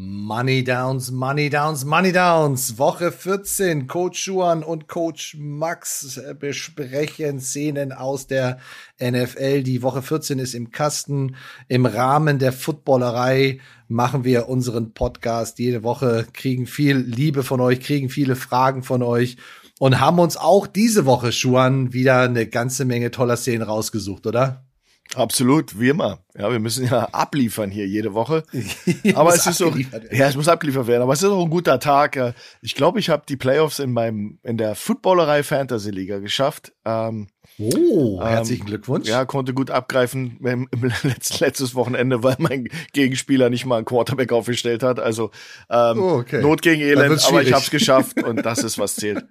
Money Downs, Money Downs, Money Downs. Woche 14. Coach Schuan und Coach Max besprechen Szenen aus der NFL. Die Woche 14 ist im Kasten. Im Rahmen der Footballerei machen wir unseren Podcast jede Woche, kriegen viel Liebe von euch, kriegen viele Fragen von euch und haben uns auch diese Woche, Schuan, wieder eine ganze Menge toller Szenen rausgesucht, oder? Absolut, wie immer. Ja, wir müssen ja abliefern hier jede Woche. aber es ist so, ja, es muss abgeliefert werden. Aber es ist auch ein guter Tag. Ich glaube, ich habe die Playoffs in meinem in der Footballerei Fantasy Liga geschafft. Ähm, oh, herzlichen ähm, Glückwunsch. Ja, konnte gut abgreifen im, im letzt, letztes Wochenende, weil mein Gegenspieler nicht mal einen Quarterback aufgestellt hat. Also ähm, oh, okay. Not gegen Elend, aber ich habe es geschafft und das ist was zählt.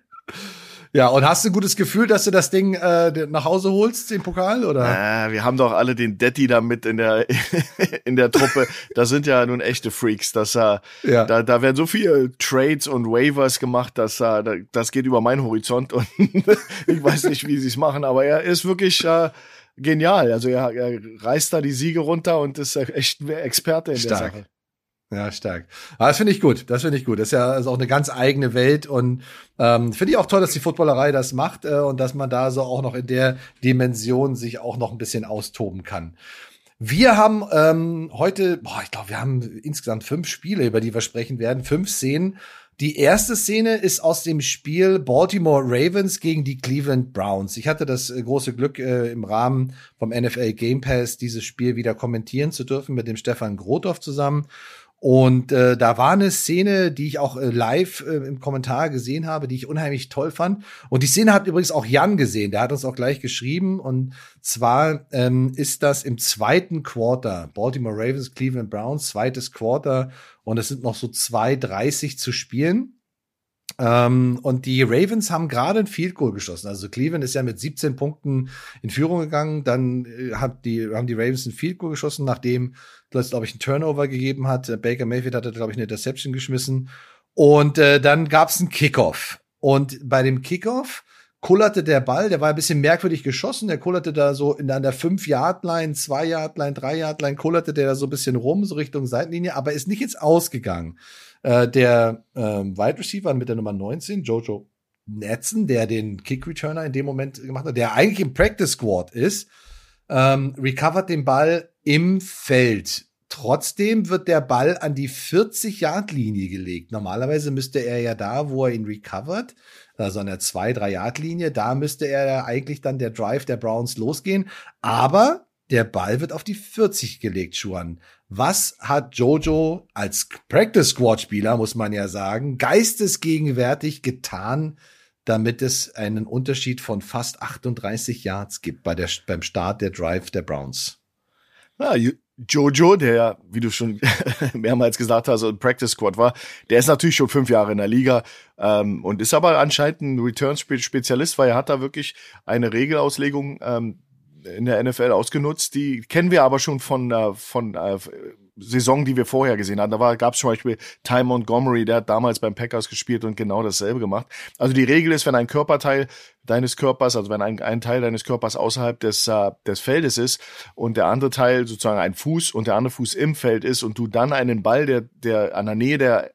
Ja, und hast du ein gutes Gefühl, dass du das Ding äh, nach Hause holst, den Pokal, oder? Äh, wir haben doch alle den Detti da mit in der in der Truppe. Das sind ja nun echte Freaks. Das, äh, ja. da, da werden so viele Trades und Waivers gemacht, dass äh, das geht über meinen Horizont und ich weiß nicht, wie sie es machen, aber er ist wirklich äh, genial. Also er, er reißt da die Siege runter und ist echt ein Experte in Stark. der Sache. Ja, stark. Aber das finde ich gut. Das finde ich gut. Das ist ja also auch eine ganz eigene Welt und ähm, finde ich auch toll, dass die Footballerei das macht äh, und dass man da so auch noch in der Dimension sich auch noch ein bisschen austoben kann. Wir haben ähm, heute, boah, ich glaube, wir haben insgesamt fünf Spiele, über die wir sprechen werden, fünf Szenen. Die erste Szene ist aus dem Spiel Baltimore Ravens gegen die Cleveland Browns. Ich hatte das äh, große Glück, äh, im Rahmen vom NFL Game Pass dieses Spiel wieder kommentieren zu dürfen mit dem Stefan Grothoff zusammen. Und äh, da war eine Szene, die ich auch äh, live äh, im Kommentar gesehen habe, die ich unheimlich toll fand. Und die Szene hat übrigens auch Jan gesehen, der hat uns auch gleich geschrieben. Und zwar ähm, ist das im zweiten Quarter, Baltimore Ravens, Cleveland Browns, zweites Quarter. Und es sind noch so 2,30 zu spielen. Ähm, und die Ravens haben gerade ein Field Goal geschossen. Also Cleveland ist ja mit 17 Punkten in Führung gegangen. Dann äh, hat die, haben die Ravens ein Field Goal geschossen, nachdem es, glaube ich, ein Turnover gegeben hat. Äh, Baker Mayfield hatte, glaube ich, eine Interception geschmissen. Und äh, dann gab es einen Kickoff. Und bei dem Kickoff kullerte der Ball, der war ein bisschen merkwürdig geschossen, der kullerte da so in an der 5-Yard-Line, 2-Yard-Line, 3-Yard-Line, kullerte der da so ein bisschen rum, so Richtung Seitenlinie, aber ist nicht ins Ausgegangen. Äh, der ähm, Wide Receiver mit der Nummer 19, Jojo Netzen, der den Kick Returner in dem Moment gemacht hat, der eigentlich im Practice Squad ist, ähm, recovert den Ball im Feld. Trotzdem wird der Ball an die 40-Yard-Linie gelegt. Normalerweise müsste er ja da, wo er ihn recovert, also an der 2-3-Yard-Linie, da müsste er ja eigentlich dann der Drive der Browns losgehen. Aber der Ball wird auf die 40 gelegt, Schuan. Was hat Jojo als Practice Squad Spieler, muss man ja sagen, geistesgegenwärtig getan, damit es einen Unterschied von fast 38 Yards gibt bei der, beim Start der Drive der Browns? Ja, Jojo, der, wie du schon mehrmals gesagt hast, ein Practice Squad war, der ist natürlich schon fünf Jahre in der Liga ähm, und ist aber anscheinend ein Return-Spezialist, weil er hat da wirklich eine Regelauslegung ähm, in der NFL ausgenutzt. Die kennen wir aber schon von, äh, von äh, Saison, die wir vorher gesehen hatten. Da gab es zum Beispiel Ty Montgomery, der hat damals beim Packers gespielt und genau dasselbe gemacht. Also die Regel ist, wenn ein Körperteil deines Körpers, also wenn ein, ein Teil deines Körpers außerhalb des, äh, des Feldes ist und der andere Teil sozusagen ein Fuß und der andere Fuß im Feld ist und du dann einen Ball, der, der an der Nähe der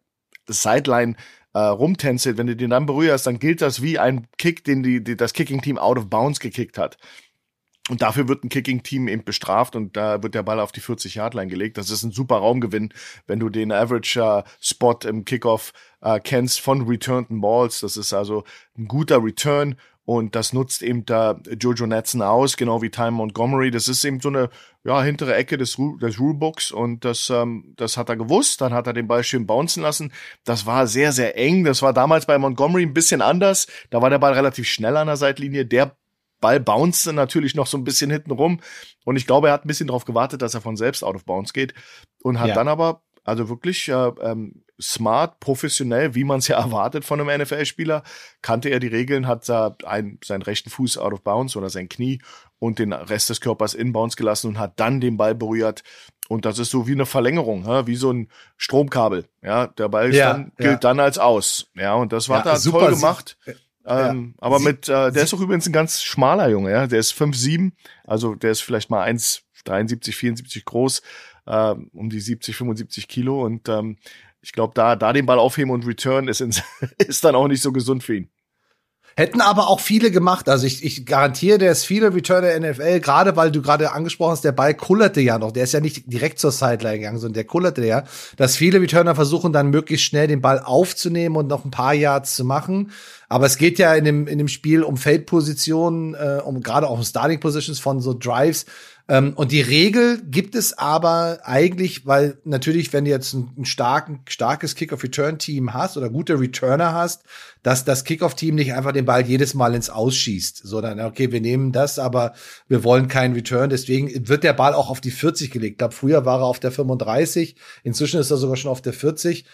Sideline äh, rumtänzelt, wenn du den dann berührst, dann gilt das wie ein Kick, den die, die das Kicking-Team out of bounds gekickt hat. Und dafür wird ein Kicking-Team eben bestraft und da wird der Ball auf die 40-Yard-Line gelegt. Das ist ein super Raumgewinn, wenn du den Average-Spot äh, im Kickoff äh, kennst von returnten Balls. Das ist also ein guter Return und das nutzt eben da Jojo Netson aus, genau wie Time Montgomery. Das ist eben so eine ja, hintere Ecke des, des Rulebooks und das, ähm, das hat er gewusst. Dann hat er den Ball schön bouncen lassen. Das war sehr, sehr eng. Das war damals bei Montgomery ein bisschen anders. Da war der Ball relativ schnell an der Seitlinie. Der Ball bounced natürlich noch so ein bisschen hinten rum. Und ich glaube, er hat ein bisschen darauf gewartet, dass er von selbst out of bounds geht. Und hat ja. dann aber, also wirklich äh, ähm, smart, professionell, wie man es ja erwartet von einem NFL-Spieler, kannte er die Regeln, hat da ein, seinen rechten Fuß out of bounds oder sein Knie und den Rest des Körpers in bounds gelassen und hat dann den Ball berührt. Und das ist so wie eine Verlängerung, wie so ein Stromkabel. Ja, der Ball ja, dann, gilt ja. dann als aus. Ja, und das war ja, da toll gemacht. Ähm, ja. Aber mit, äh, der ist doch übrigens ein ganz schmaler Junge, ja. Der ist 5'7, also der ist vielleicht mal 1,73, 74 groß. äh, um die 70, 75 Kilo und ähm, ich glaube, da, da den Ball aufheben und return ist, ins, ist dann auch nicht so gesund für ihn. Hätten aber auch viele gemacht. Also ich, ich garantiere dir, es viele Returner NFL, gerade weil du gerade angesprochen hast, der Ball kullerte ja noch. Der ist ja nicht direkt zur Sideline gegangen, sondern der kullerte ja. Dass viele Returner versuchen dann möglichst schnell den Ball aufzunehmen und noch ein paar Yards zu machen. Aber es geht ja in dem, in dem Spiel um Feldpositionen, äh, um gerade auch um Starting Positions von so Drives, ähm, und die Regel gibt es aber eigentlich, weil natürlich, wenn du jetzt ein, ein starken, starkes Kick-Off-Return-Team hast oder gute Returner hast, dass das Kick-Off-Team nicht einfach den Ball jedes Mal ins Ausschießt, sondern okay, wir nehmen das, aber wir wollen keinen Return. Deswegen wird der Ball auch auf die 40 gelegt. Ich glaube, früher war er auf der 35, inzwischen ist er sogar schon auf der 40.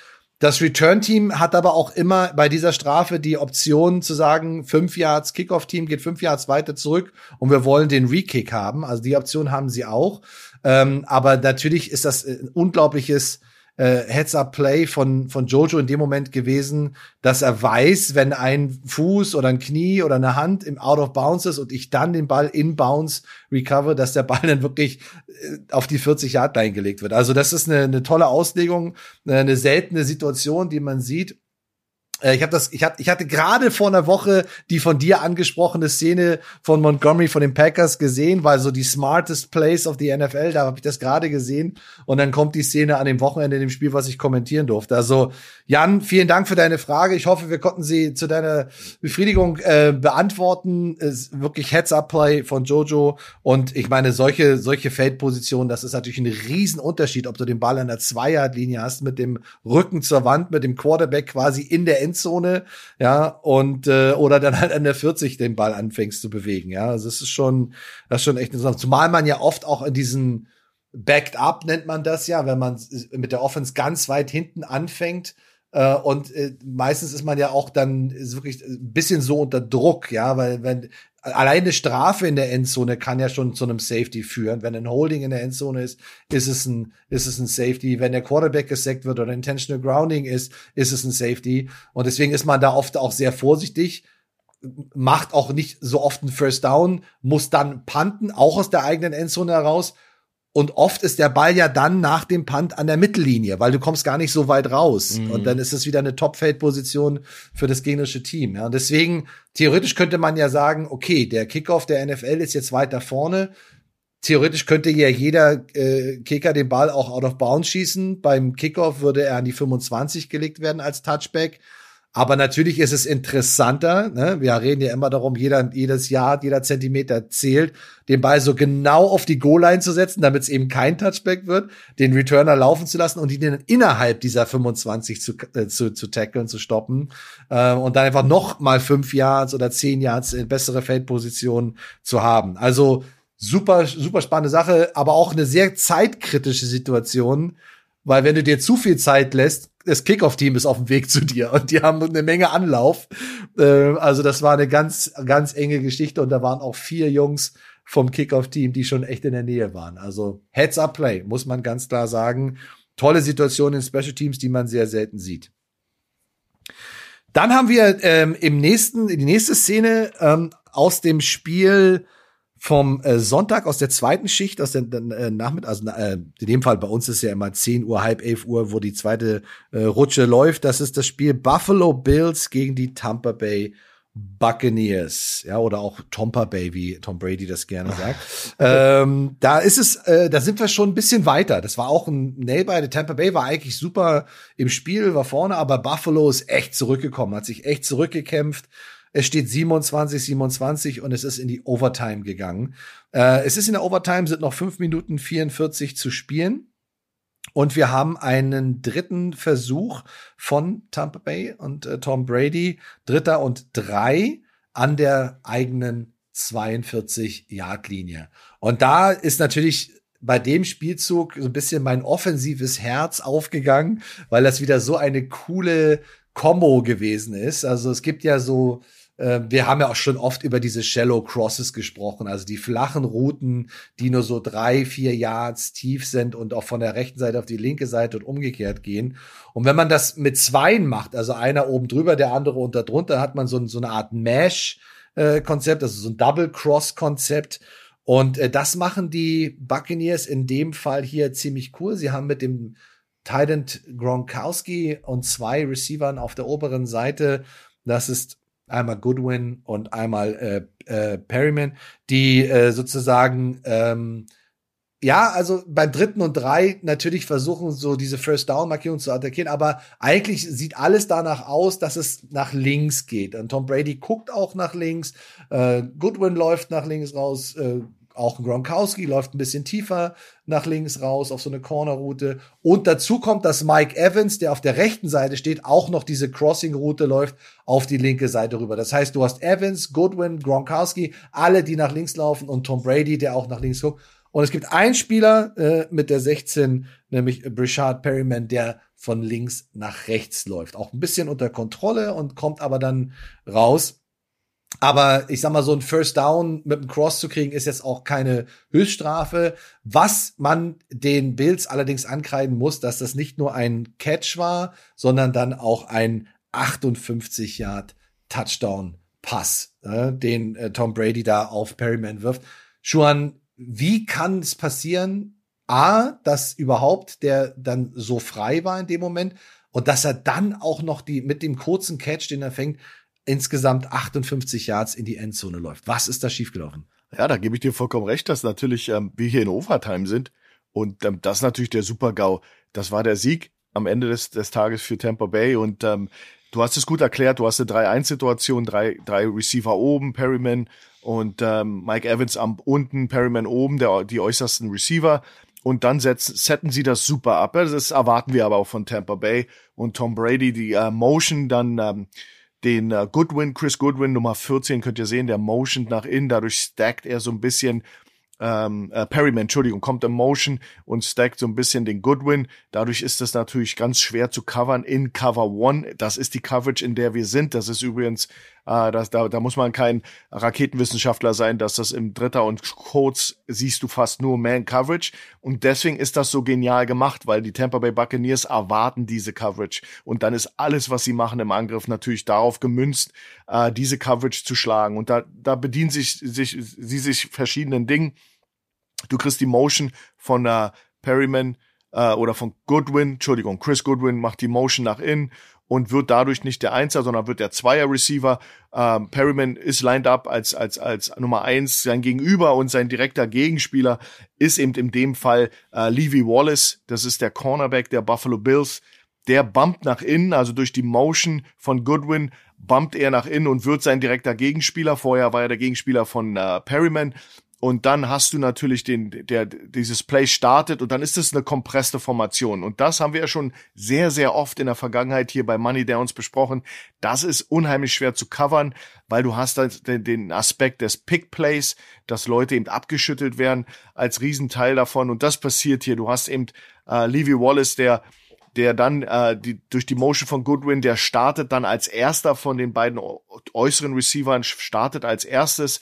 Das Return-Team hat aber auch immer bei dieser Strafe die Option zu sagen, fünf Yards Kickoff-Team geht fünf Yards weiter zurück und wir wollen den Re-Kick haben. Also die Option haben sie auch. Ähm, aber natürlich ist das ein unglaubliches äh, Heads-up-Play von, von Jojo in dem Moment gewesen, dass er weiß, wenn ein Fuß oder ein Knie oder eine Hand im Out of Bounds ist und ich dann den Ball in Bounds recover, dass der Ball dann wirklich äh, auf die 40 Yard Line gelegt wird. Also das ist eine, eine tolle Auslegung, eine seltene Situation, die man sieht. Äh, ich habe das, ich hatte, ich hatte gerade vor einer Woche die von dir angesprochene Szene von Montgomery von den Packers gesehen, weil so die smartest Place of the NFL, da habe ich das gerade gesehen und dann kommt die Szene an dem Wochenende in dem Spiel, was ich kommentieren durfte. Also Jan, vielen Dank für deine Frage. Ich hoffe, wir konnten sie zu deiner Befriedigung äh, beantworten. Ist wirklich Heads-up-Play von Jojo und ich meine solche solche Feldpositionen, das ist natürlich ein Riesenunterschied, ob du den Ball an der Zweierlinie hast mit dem Rücken zur Wand, mit dem Quarterback quasi in der Endzone, ja, und äh, oder dann halt an der 40 den Ball anfängst zu bewegen, ja. Also es ist schon, das ist schon echt interessant. Zumal man ja oft auch in diesen Backed Up nennt man das ja, wenn man mit der Offense ganz weit hinten anfängt. Äh, und äh, meistens ist man ja auch dann wirklich ein bisschen so unter Druck, ja, weil wenn alleine Strafe in der Endzone kann ja schon zu einem Safety führen. Wenn ein Holding in der Endzone ist, ist es ein, ist es ein Safety. Wenn der Quarterback gesackt wird oder Intentional Grounding ist, ist es ein Safety. Und deswegen ist man da oft auch sehr vorsichtig macht auch nicht so oft einen First Down, muss dann punten, auch aus der eigenen Endzone heraus und oft ist der Ball ja dann nach dem Punt an der Mittellinie, weil du kommst gar nicht so weit raus. Mhm. Und dann ist es wieder eine Top-Feld-Position für das gegnerische Team. Ja, und deswegen, theoretisch könnte man ja sagen, okay, der Kickoff der NFL ist jetzt weiter vorne. Theoretisch könnte ja jeder äh, Kicker den Ball auch out of bounds schießen. Beim Kickoff würde er an die 25 gelegt werden als Touchback. Aber natürlich ist es interessanter, ne? wir reden ja immer darum, jeder, jedes Jahr, jeder Zentimeter zählt, den Ball so genau auf die Goal-Line zu setzen, damit es eben kein Touchback wird, den Returner laufen zu lassen und ihn dann innerhalb dieser 25 zu, äh, zu, zu tackeln, zu stoppen äh, und dann einfach noch mal fünf Yards oder zehn Yards in bessere Feldposition zu haben. Also super, super spannende Sache, aber auch eine sehr zeitkritische Situation, weil wenn du dir zu viel Zeit lässt, das Kickoff-Team ist auf dem Weg zu dir und die haben eine Menge Anlauf. Äh, also das war eine ganz, ganz enge Geschichte und da waren auch vier Jungs vom Kickoff-Team, die schon echt in der Nähe waren. Also Heads-up-Play, muss man ganz klar sagen. Tolle Situation in Special Teams, die man sehr selten sieht. Dann haben wir ähm, im nächsten, die nächste Szene ähm, aus dem Spiel vom äh, Sonntag aus der zweiten Schicht, aus der äh, Nachmittag, also äh, in dem Fall bei uns ist ja immer 10 Uhr, halb 11 Uhr, wo die zweite äh, Rutsche läuft. Das ist das Spiel Buffalo Bills gegen die Tampa Bay Buccaneers, ja, oder auch Tompa Bay, wie Tom Brady das gerne sagt. ähm, da ist es, äh, da sind wir schon ein bisschen weiter. Das war auch ein Nailbiter. Tampa Bay war eigentlich super im Spiel, war vorne, aber Buffalo ist echt zurückgekommen, hat sich echt zurückgekämpft es steht 27, 27 und es ist in die Overtime gegangen. Äh, es ist in der Overtime, sind noch fünf Minuten 44 zu spielen. Und wir haben einen dritten Versuch von Tampa Bay und äh, Tom Brady, dritter und drei an der eigenen 42-Yard-Linie. Und da ist natürlich bei dem Spielzug so ein bisschen mein offensives Herz aufgegangen, weil das wieder so eine coole Combo gewesen ist. Also es gibt ja so äh, wir haben ja auch schon oft über diese Shallow Crosses gesprochen, also die flachen Routen, die nur so drei, vier Yards tief sind und auch von der rechten Seite auf die linke Seite und umgekehrt gehen. Und wenn man das mit zweien macht, also einer oben drüber, der andere unter drunter, hat man so, so eine Art Mesh-Konzept, also so ein Double-Cross-Konzept. Und äh, das machen die Buccaneers in dem Fall hier ziemlich cool. Sie haben mit dem Titan Gronkowski und zwei Receivern auf der oberen Seite. Das ist einmal Goodwin und einmal äh, äh, Perryman, die äh, sozusagen ähm, ja, also beim dritten und drei natürlich versuchen so diese First Down Markierung zu attackieren, aber eigentlich sieht alles danach aus, dass es nach links geht. Und Tom Brady guckt auch nach links, äh, Goodwin läuft nach links raus, äh, auch Gronkowski läuft ein bisschen tiefer nach links raus auf so eine Corner-Route. Und dazu kommt, dass Mike Evans, der auf der rechten Seite steht, auch noch diese Crossing-Route läuft auf die linke Seite rüber. Das heißt, du hast Evans, Goodwin, Gronkowski, alle, die nach links laufen und Tom Brady, der auch nach links guckt. Und es gibt einen Spieler äh, mit der 16, nämlich Brishard Perryman, der von links nach rechts läuft. Auch ein bisschen unter Kontrolle und kommt aber dann raus. Aber ich sag mal, so ein First Down mit einem Cross zu kriegen, ist jetzt auch keine Höchststrafe. Was man den Bills allerdings ankreiden muss, dass das nicht nur ein Catch war, sondern dann auch ein 58 Yard Touchdown Pass, äh, den äh, Tom Brady da auf Perryman wirft. Schuan, wie kann es passieren? A, dass überhaupt der dann so frei war in dem Moment und dass er dann auch noch die mit dem kurzen Catch, den er fängt, insgesamt 58 Yards in die Endzone läuft. Was ist da schiefgelaufen? Ja, da gebe ich dir vollkommen recht, dass natürlich ähm, wir hier in Overtime sind und ähm, das ist natürlich der Super-GAU. Das war der Sieg am Ende des, des Tages für Tampa Bay und ähm, du hast es gut erklärt, du hast eine 3-1-Situation, drei, drei Receiver oben, Perryman und ähm, Mike Evans am unten, Perryman oben, der, die äußersten Receiver. Und dann setzen, setzen sie das super ab. Das erwarten wir aber auch von Tampa Bay und Tom Brady, die äh, Motion dann ähm, den äh, Goodwin, Chris Goodwin, Nummer 14, könnt ihr sehen, der Motion nach innen, dadurch stackt er so ein bisschen ähm, äh, Perryman, Entschuldigung, kommt in Motion und stackt so ein bisschen den Goodwin. Dadurch ist das natürlich ganz schwer zu covern in Cover One. Das ist die Coverage, in der wir sind. Das ist übrigens, äh, das, da, da muss man kein Raketenwissenschaftler sein, dass das im Dritter und Kurz siehst du fast nur Man Coverage. Und deswegen ist das so genial gemacht, weil die Tampa Bay Buccaneers erwarten diese Coverage. Und dann ist alles, was sie machen im Angriff, natürlich darauf gemünzt, äh, diese Coverage zu schlagen. Und da, da bedienen sich, sich, sie sich verschiedenen Dingen. Du kriegst die Motion von äh, Perryman äh, oder von Goodwin, Entschuldigung, Chris Goodwin macht die Motion nach innen und wird dadurch nicht der Einser, sondern wird der Zweier-Receiver. Ähm, Perryman ist lined up als, als, als Nummer eins. Sein Gegenüber und sein direkter Gegenspieler ist eben in dem Fall äh, Levy Wallace. Das ist der Cornerback der Buffalo Bills. Der bumpt nach innen, also durch die Motion von Goodwin bumpt er nach innen und wird sein direkter Gegenspieler. Vorher war er der Gegenspieler von äh, Perryman. Und dann hast du natürlich den, der, dieses Play startet und dann ist es eine kompresste Formation. Und das haben wir ja schon sehr, sehr oft in der Vergangenheit hier bei Money Downs besprochen. Das ist unheimlich schwer zu covern, weil du hast halt den, den Aspekt des Pick Plays, dass Leute eben abgeschüttelt werden als Riesenteil davon. Und das passiert hier. Du hast eben äh, Levy Wallace, der der dann äh, die, durch die Motion von Goodwin, der startet dann als erster von den beiden äußeren Receivern, startet als erstes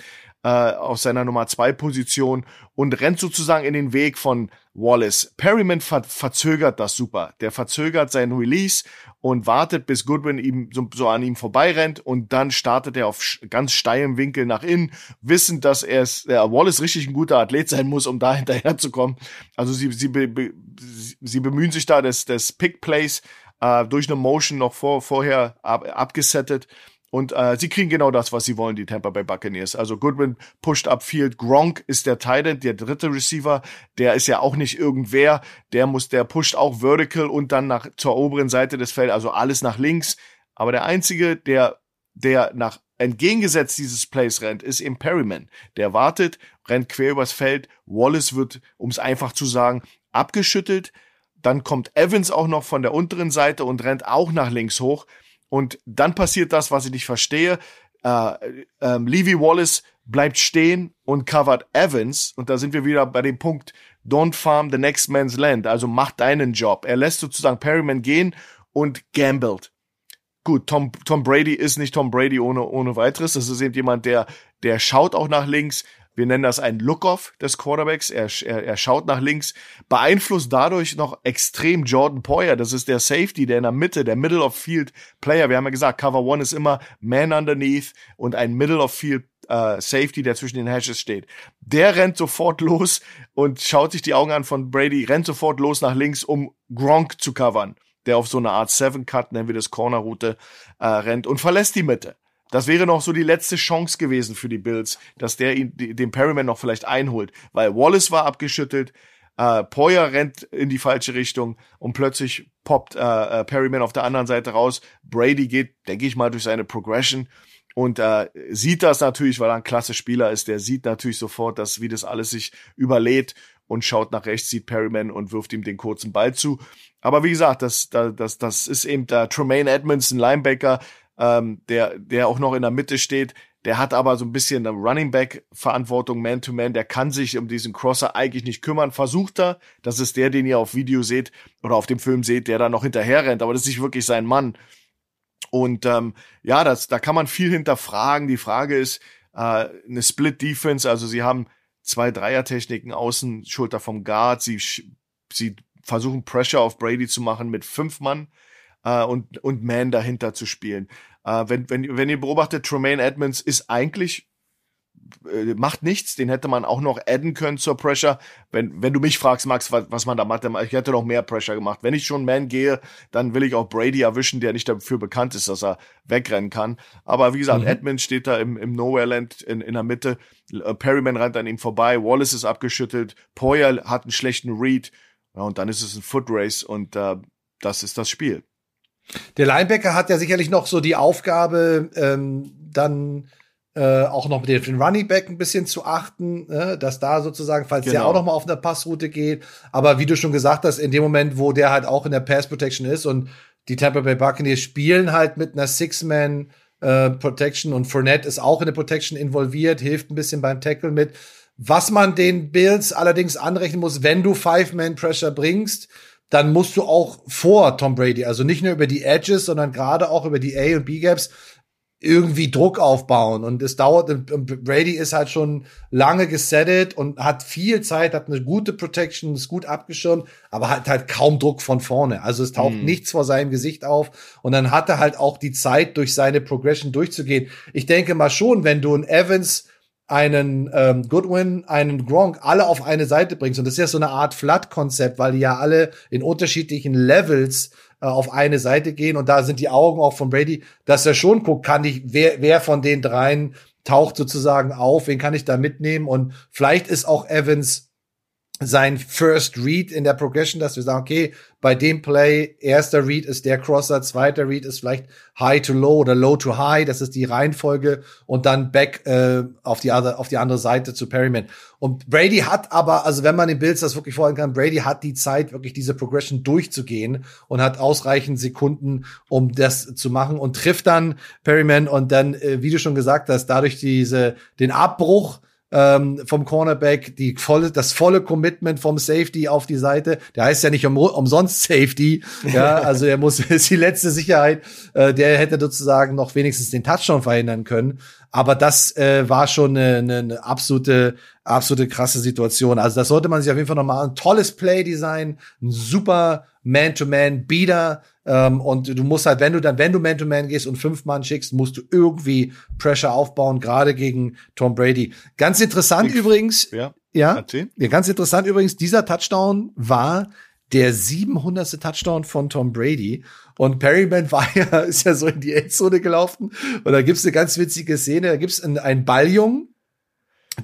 äh, auf seiner Nummer zwei Position und rennt sozusagen in den Weg von Wallace. Perryman ver verzögert das super. Der verzögert seinen Release und wartet, bis Goodwin ihm so, so an ihm vorbeirennt und dann startet er auf ganz steilem Winkel nach innen, wissend, dass er äh, Wallace richtig ein guter Athlet sein muss, um da hinterher zu kommen. Also sie, sie, be, be, sie bemühen sich da des, des Pick Plays äh, durch eine Motion noch vor, vorher ab, abgesettet und äh, sie kriegen genau das, was sie wollen, die Tampa Bay Buccaneers. Also Goodwin pusht upfield. Gronk ist der Titan, der dritte Receiver. Der ist ja auch nicht irgendwer. Der muss, der pusht auch vertical und dann nach zur oberen Seite des Feldes, also alles nach links. Aber der einzige, der, der nach entgegengesetzt dieses Plays rennt, ist eben Perryman. Der wartet, rennt quer übers Feld. Wallace wird, um es einfach zu sagen, abgeschüttelt. Dann kommt Evans auch noch von der unteren Seite und rennt auch nach links hoch. Und dann passiert das, was ich nicht verstehe. Äh, äh, Levy Wallace bleibt stehen und covert Evans. Und da sind wir wieder bei dem Punkt, don't farm the next man's land. Also mach deinen Job. Er lässt sozusagen Perryman gehen und gambelt. Gut, Tom, Tom Brady ist nicht Tom Brady ohne, ohne weiteres. Das ist eben jemand, der, der schaut auch nach links. Wir nennen das ein Look-Off des Quarterbacks. Er, er, er schaut nach links, beeinflusst dadurch noch extrem Jordan Poyer. Das ist der Safety, der in der Mitte, der Middle of Field Player. Wir haben ja gesagt, Cover One ist immer Man underneath und ein Middle of Field äh, Safety, der zwischen den Hashes steht. Der rennt sofort los und schaut sich die Augen an von Brady, rennt sofort los nach links, um Gronk zu covern, der auf so eine Art Seven Cut, nennen wir das Corner-Route, äh, rennt und verlässt die Mitte. Das wäre noch so die letzte Chance gewesen für die Bills, dass der ihn, den Perryman noch vielleicht einholt, weil Wallace war abgeschüttelt, äh, Poyer rennt in die falsche Richtung und plötzlich poppt äh, äh, Perryman auf der anderen Seite raus. Brady geht, denke ich mal, durch seine Progression und äh, sieht das natürlich, weil er ein klasse Spieler ist. Der sieht natürlich sofort, dass wie das alles sich überlädt und schaut nach rechts, sieht Perryman und wirft ihm den kurzen Ball zu. Aber wie gesagt, das, das, das ist eben der Tremaine Edmonds, ein Linebacker, ähm, der, der auch noch in der Mitte steht. Der hat aber so ein bisschen eine Running Back Verantwortung Man to Man. Der kann sich um diesen Crosser eigentlich nicht kümmern. Versucht er. Das ist der, den ihr auf Video seht oder auf dem Film seht, der da noch hinterher rennt. Aber das ist nicht wirklich sein Mann. Und ähm, ja, das, da kann man viel hinterfragen. Die Frage ist, äh, eine Split Defense, also sie haben zwei Dreier-Techniken außen, Schulter vom Guard, sie, sie versuchen Pressure auf Brady zu machen mit fünf Mann äh, und, und Man dahinter zu spielen. Äh, wenn, wenn, wenn ihr beobachtet, Tremaine Edmonds ist eigentlich äh, macht nichts, den hätte man auch noch adden können zur Pressure. Wenn, wenn du mich fragst, Max, was, was man da macht, ich hätte noch mehr Pressure gemacht. Wenn ich schon Man gehe, dann will ich auch Brady erwischen, der nicht dafür bekannt ist, dass er wegrennen kann. Aber wie gesagt, mhm. Edmonds steht da im, im Nowhere-Land in, in der Mitte. Äh, Perryman rennt an ihm vorbei, Wallace ist abgeschüttelt, Poyer hat einen schlechten Read. Ja, und dann ist es ein Foot Race und äh, das ist das Spiel. Der Linebacker hat ja sicherlich noch so die Aufgabe, ähm, dann äh, auch noch mit den Running Back ein bisschen zu achten, äh, dass da sozusagen, falls genau. der auch noch mal auf einer Passroute geht. Aber wie du schon gesagt hast, in dem Moment, wo der halt auch in der Pass Protection ist und die Tampa Bay Buccaneers spielen halt mit einer Six-Man äh, Protection und Fournette ist auch in der Protection involviert, hilft ein bisschen beim Tackle mit. Was man den Bills allerdings anrechnen muss, wenn du Five-Man-Pressure bringst, dann musst du auch vor Tom Brady, also nicht nur über die Edges, sondern gerade auch über die A- und B-Gaps irgendwie Druck aufbauen. Und es dauert, und Brady ist halt schon lange gesettet und hat viel Zeit, hat eine gute Protection, ist gut abgeschirmt, aber hat halt kaum Druck von vorne. Also es taucht mm. nichts vor seinem Gesicht auf. Und dann hat er halt auch die Zeit, durch seine Progression durchzugehen. Ich denke mal schon, wenn du einen Evans einen ähm, Goodwin, einen Gronk alle auf eine Seite bringst. Und das ist ja so eine Art Flat-Konzept, weil die ja alle in unterschiedlichen Levels äh, auf eine Seite gehen. Und da sind die Augen auch von Brady, dass er schon guckt, kann ich, wer, wer von den dreien taucht sozusagen auf, wen kann ich da mitnehmen? Und vielleicht ist auch Evans sein First Read in der Progression, dass wir sagen, okay, bei dem Play, erster Read ist der Crosser, zweiter Read ist vielleicht High to Low oder Low to High, das ist die Reihenfolge und dann Back äh, auf, die other, auf die andere Seite zu Perryman. Und Brady hat aber, also wenn man den Bills das wirklich vorstellen kann, Brady hat die Zeit, wirklich diese Progression durchzugehen und hat ausreichend Sekunden, um das zu machen und trifft dann Perryman und dann, äh, wie du schon gesagt hast, dadurch diese, den Abbruch ähm, vom Cornerback, die volle, das volle Commitment vom Safety auf die Seite. Der heißt ja nicht um, umsonst Safety. Ja, also er muss, ist die letzte Sicherheit. Äh, der hätte sozusagen noch wenigstens den Touchdown verhindern können. Aber das äh, war schon eine, eine, absolute, absolute krasse Situation. Also das sollte man sich auf jeden Fall nochmal ein tolles Play-Design, ein super Man-to-Man-Beater ähm, und du musst halt, wenn du dann, wenn du Man-to-Man -Man gehst und fünf Mann schickst, musst du irgendwie Pressure aufbauen, gerade gegen Tom Brady. Ganz interessant ich, übrigens. Ja. Ja, ja, ganz interessant übrigens, dieser Touchdown war der 700. Touchdown von Tom Brady. Und Perryman war ja, ist ja so in die Endzone gelaufen. Und da gibt's eine ganz witzige Szene. Da gibt's einen, einen Balljungen,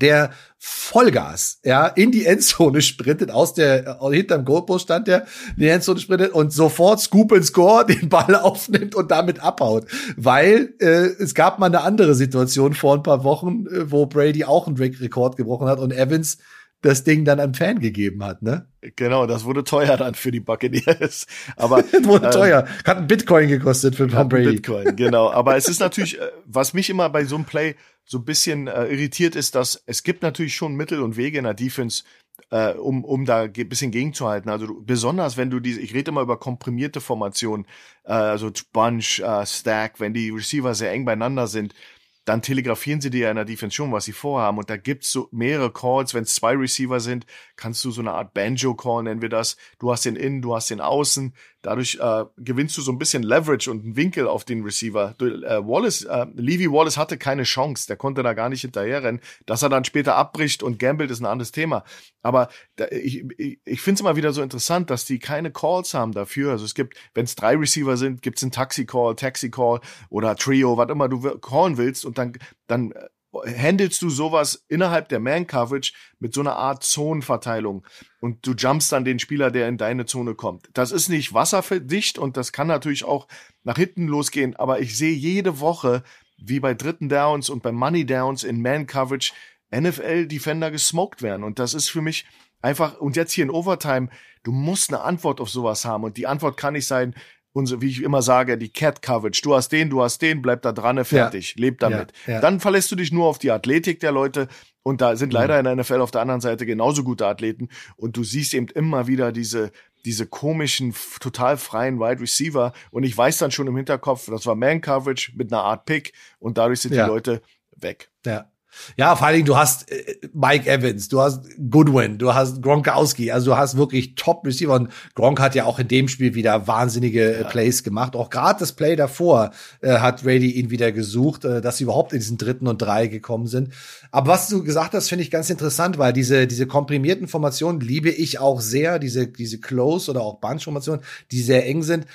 der Vollgas, ja, in die Endzone sprintet, aus der, äh, hinterm Goalpost stand der, in die Endzone sprintet und sofort Scoop and Score den Ball aufnimmt und damit abhaut. Weil äh, es gab mal eine andere Situation vor ein paar Wochen, äh, wo Brady auch einen Rekord gebrochen hat und Evans das Ding dann an Fan gegeben hat, ne? Genau, das wurde teuer dann für die Buccaneers. Aber wurde ähm, teuer. Hat ein Bitcoin gekostet für Tom Brady. Bitcoin, genau. Aber es ist natürlich, äh, was mich immer bei so einem Play so ein bisschen äh, irritiert ist, dass es gibt natürlich schon Mittel und Wege in der Defense, äh, um, um da ein bisschen gegenzuhalten. Also du, besonders wenn du diese, ich rede immer über komprimierte Formationen, äh, also Bunch, äh, Stack, wenn die Receiver sehr eng beieinander sind, dann telegrafieren sie dir ja in der Defense schon, was sie vorhaben. Und da gibt's so mehrere Calls. Wenn es zwei Receiver sind, kannst du so eine Art Banjo-Call, nennen wir das. Du hast den Innen, du hast den Außen. Dadurch äh, gewinnst du so ein bisschen Leverage und einen Winkel auf den Receiver. Du, äh, Wallace, äh, Levy Wallace hatte keine Chance. Der konnte da gar nicht hinterherrennen. Dass er dann später abbricht und gambelt, ist ein anderes Thema. Aber da, ich, ich, ich finde es immer wieder so interessant, dass die keine Calls haben dafür. Also es gibt, wenn es drei Receiver sind, gibt's einen Taxi-Call, Taxi-Call oder Trio, was immer du callen willst und dann, dann äh, handelst du sowas innerhalb der Man-Coverage mit so einer Art Zonenverteilung und du jumpst dann den Spieler, der in deine Zone kommt. Das ist nicht wasserdicht und das kann natürlich auch nach hinten losgehen, aber ich sehe jede Woche, wie bei dritten Downs und bei Money Downs in Man-Coverage NFL-Defender gesmoked werden und das ist für mich einfach, und jetzt hier in Overtime, du musst eine Antwort auf sowas haben und die Antwort kann nicht sein, und wie ich immer sage, die Cat Coverage. Du hast den, du hast den, bleib da dran, fertig, ja. leb damit. Ja, ja. Dann verlässt du dich nur auf die Athletik der Leute und da sind leider in der NFL auf der anderen Seite genauso gute Athleten und du siehst eben immer wieder diese diese komischen, total freien Wide Receiver und ich weiß dann schon im Hinterkopf, das war Man Coverage mit einer Art Pick und dadurch sind die Leute weg. Ja. Ja, vor allen Dingen, du hast äh, Mike Evans, du hast Goodwin, du hast Gronkowski, also du hast wirklich Top-Receiver und Gronk hat ja auch in dem Spiel wieder wahnsinnige äh, ja. Plays gemacht. Auch gerade das Play davor äh, hat Brady ihn wieder gesucht, äh, dass sie überhaupt in diesen dritten und drei gekommen sind. Aber was du gesagt hast, finde ich ganz interessant, weil diese, diese komprimierten Formationen liebe ich auch sehr, diese, diese Close oder auch Bunch-Formationen, die sehr eng sind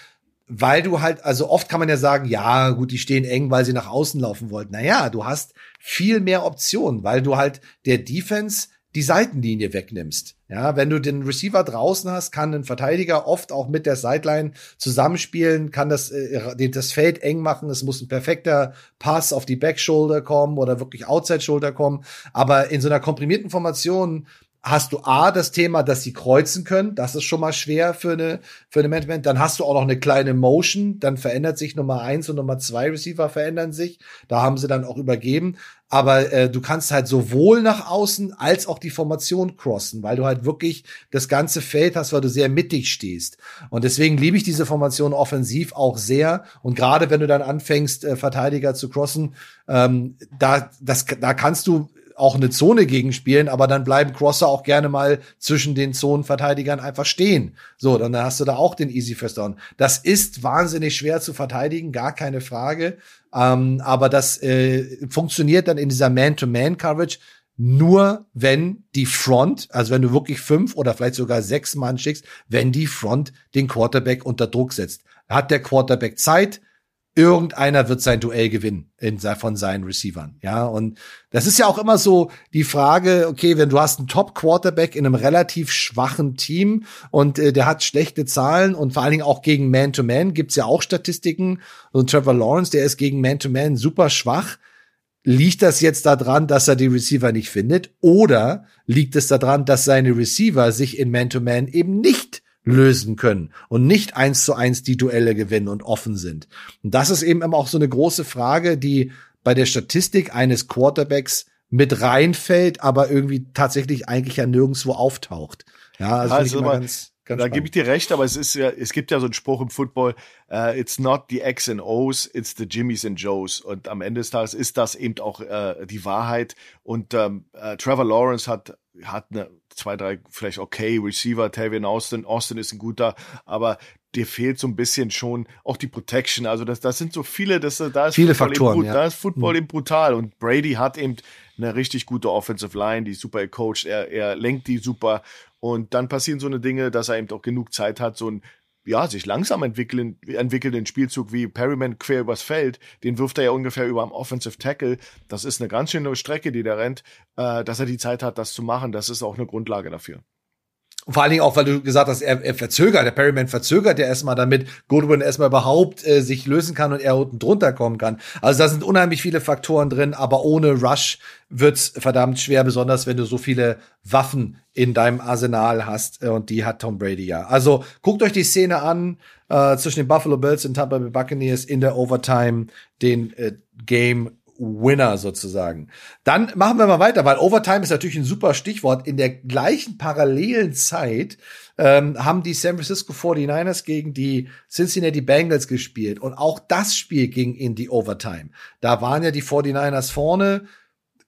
weil du halt, also oft kann man ja sagen, ja, gut, die stehen eng, weil sie nach außen laufen wollten. Naja, du hast viel mehr Optionen, weil du halt der Defense die Seitenlinie wegnimmst. Ja, wenn du den Receiver draußen hast, kann ein Verteidiger oft auch mit der Sideline zusammenspielen, kann das, äh, das Feld eng machen. Es muss ein perfekter Pass auf die Backshoulder kommen oder wirklich Outside Shoulder kommen. Aber in so einer komprimierten Formation hast du A, das Thema, dass sie kreuzen können. Das ist schon mal schwer für eine, für eine Management. Dann hast du auch noch eine kleine Motion. Dann verändert sich Nummer eins und Nummer zwei Receiver verändern sich. Da haben sie dann auch übergeben. Aber äh, du kannst halt sowohl nach außen als auch die Formation crossen, weil du halt wirklich das ganze Feld hast, weil du sehr mittig stehst. Und deswegen liebe ich diese Formation offensiv auch sehr. Und gerade wenn du dann anfängst, äh, Verteidiger zu crossen, ähm, da, das, da kannst du auch eine Zone gegenspielen, aber dann bleiben Crosser auch gerne mal zwischen den Zonenverteidigern einfach stehen. So, dann hast du da auch den Easy First Down. Das ist wahnsinnig schwer zu verteidigen, gar keine Frage. Ähm, aber das äh, funktioniert dann in dieser Man-to-Man-Coverage nur, wenn die Front, also wenn du wirklich fünf oder vielleicht sogar sechs Mann schickst, wenn die Front den Quarterback unter Druck setzt. Hat der Quarterback Zeit, irgendeiner wird sein Duell gewinnen in, von seinen Receivern. Ja, und das ist ja auch immer so die Frage, okay, wenn du hast einen Top Quarterback in einem relativ schwachen Team und äh, der hat schlechte Zahlen und vor allen Dingen auch gegen Man-to-Man -Man gibt's ja auch Statistiken. Und Trevor Lawrence, der ist gegen Man-to-Man -Man super schwach. Liegt das jetzt daran, dass er die Receiver nicht findet? Oder liegt es daran, dass seine Receiver sich in Man-to-Man -Man eben nicht lösen können und nicht eins zu eins die Duelle gewinnen und offen sind. Und das ist eben auch so eine große Frage, die bei der Statistik eines Quarterbacks mit reinfällt, aber irgendwie tatsächlich eigentlich ja nirgendwo auftaucht. Ja, also, also aber, ganz, ganz da gebe ich dir recht, aber es ist ja, es gibt ja so einen Spruch im Football, uh, it's not the X and O's, it's the Jimmys and Joes. Und am Ende des Tages ist das eben auch uh, die Wahrheit. Und ähm, uh, Trevor Lawrence hat hat eine zwei, drei vielleicht okay Receiver, Tavian Austin, Austin ist ein guter, aber dir fehlt so ein bisschen schon auch die Protection. Also das, das sind so viele, das, da ist viele Football Faktoren. Eben, ja. Da ist Football mhm. eben brutal und Brady hat eben eine richtig gute Offensive Line, die super coacht, er, er lenkt die super und dann passieren so eine Dinge, dass er eben auch genug Zeit hat, so ein ja, sich langsam entwickeln, entwickelnden Spielzug wie Perryman quer übers Feld, den wirft er ja ungefähr über am Offensive Tackle. Das ist eine ganz schöne Strecke, die der rennt, äh, dass er die Zeit hat, das zu machen. Das ist auch eine Grundlage dafür. Und vor allen Dingen auch, weil du gesagt hast, er, er verzögert, der Perryman verzögert ja erstmal, damit Goodwin erstmal überhaupt äh, sich lösen kann und er unten drunter kommen kann. Also da sind unheimlich viele Faktoren drin, aber ohne Rush wird's verdammt schwer, besonders wenn du so viele Waffen in deinem Arsenal hast äh, und die hat Tom Brady ja. Also guckt euch die Szene an äh, zwischen den Buffalo Bills und Tampa Bay Buccaneers in der Overtime, den äh, Game Winner sozusagen. Dann machen wir mal weiter, weil Overtime ist natürlich ein super Stichwort. In der gleichen parallelen Zeit ähm, haben die San Francisco 49ers gegen die Cincinnati Bengals gespielt. Und auch das Spiel ging in die Overtime. Da waren ja die 49ers vorne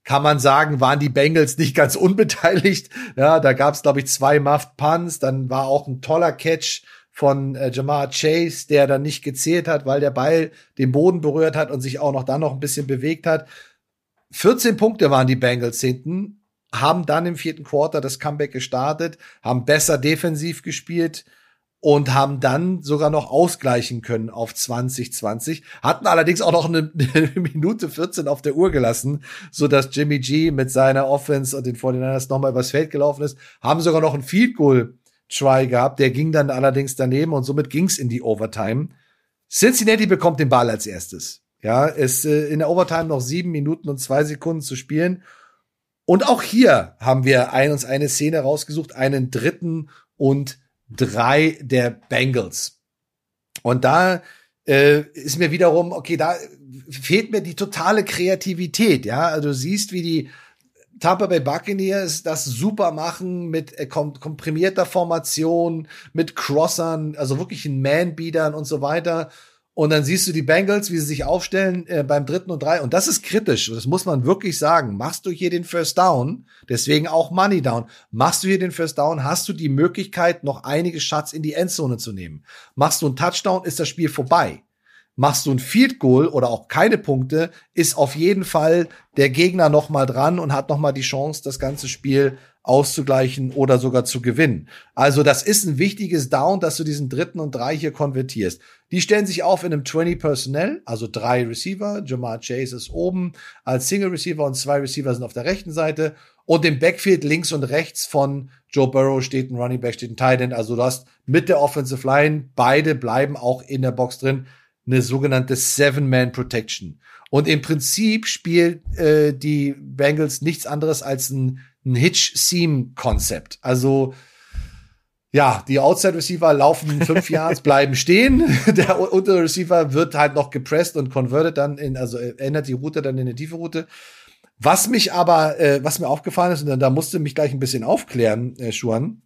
kann man sagen, waren die Bengals nicht ganz unbeteiligt. Ja, da gab es, glaube ich, zwei Muffed Punts. Dann war auch ein toller Catch von äh, Jamar Chase, der dann nicht gezählt hat, weil der Ball den Boden berührt hat und sich auch noch dann noch ein bisschen bewegt hat. 14 Punkte waren die Bengals hinten, haben dann im vierten Quarter das Comeback gestartet, haben besser defensiv gespielt und haben dann sogar noch ausgleichen können auf 2020, hatten allerdings auch noch eine, eine, Minute 14 auf der Uhr gelassen, so dass Jimmy G mit seiner Offense und den 49ers nochmal übers Feld gelaufen ist, haben sogar noch ein Field Goal Try gehabt. Der ging dann allerdings daneben und somit ging's in die Overtime. Cincinnati bekommt den Ball als erstes. Ja, ist äh, in der Overtime noch sieben Minuten und zwei Sekunden zu spielen. Und auch hier haben wir ein, uns eine Szene rausgesucht, einen dritten und drei der Bengals. Und da äh, ist mir wiederum, okay, da fehlt mir die totale Kreativität. Ja, also du siehst, wie die Tampa Bay Buccaneers das super machen mit äh, komprimierter Formation, mit Crossern, also wirklich in Man-Beatern und so weiter. Und dann siehst du die Bengals, wie sie sich aufstellen äh, beim dritten und drei. Und das ist kritisch. Das muss man wirklich sagen. Machst du hier den First Down, deswegen auch Money Down. Machst du hier den First Down, hast du die Möglichkeit, noch einige Shots in die Endzone zu nehmen. Machst du einen Touchdown, ist das Spiel vorbei machst du ein Field Goal oder auch keine Punkte, ist auf jeden Fall der Gegner noch mal dran und hat noch mal die Chance, das ganze Spiel auszugleichen oder sogar zu gewinnen. Also das ist ein wichtiges Down, dass du diesen dritten und drei hier konvertierst. Die stellen sich auf in einem 20 Personnel, also drei Receiver. Jamar Chase ist oben als Single Receiver und zwei Receiver sind auf der rechten Seite. Und im Backfield links und rechts von Joe Burrow steht ein Running Back, steht ein Tight End. Also du hast mit der Offensive Line, beide bleiben auch in der Box drin eine sogenannte Seven-Man-Protection. Und im Prinzip spielt äh, die Bengals nichts anderes als ein, ein Hitch-Seam-Konzept. Also ja, die Outside-Receiver laufen fünf Yards, bleiben stehen. Der untere Receiver wird halt noch gepresst und convertet dann in, also ändert die Route dann in eine tiefe Route. Was mich aber, äh, was mir aufgefallen ist, und da musste mich gleich ein bisschen aufklären, äh, Schuan,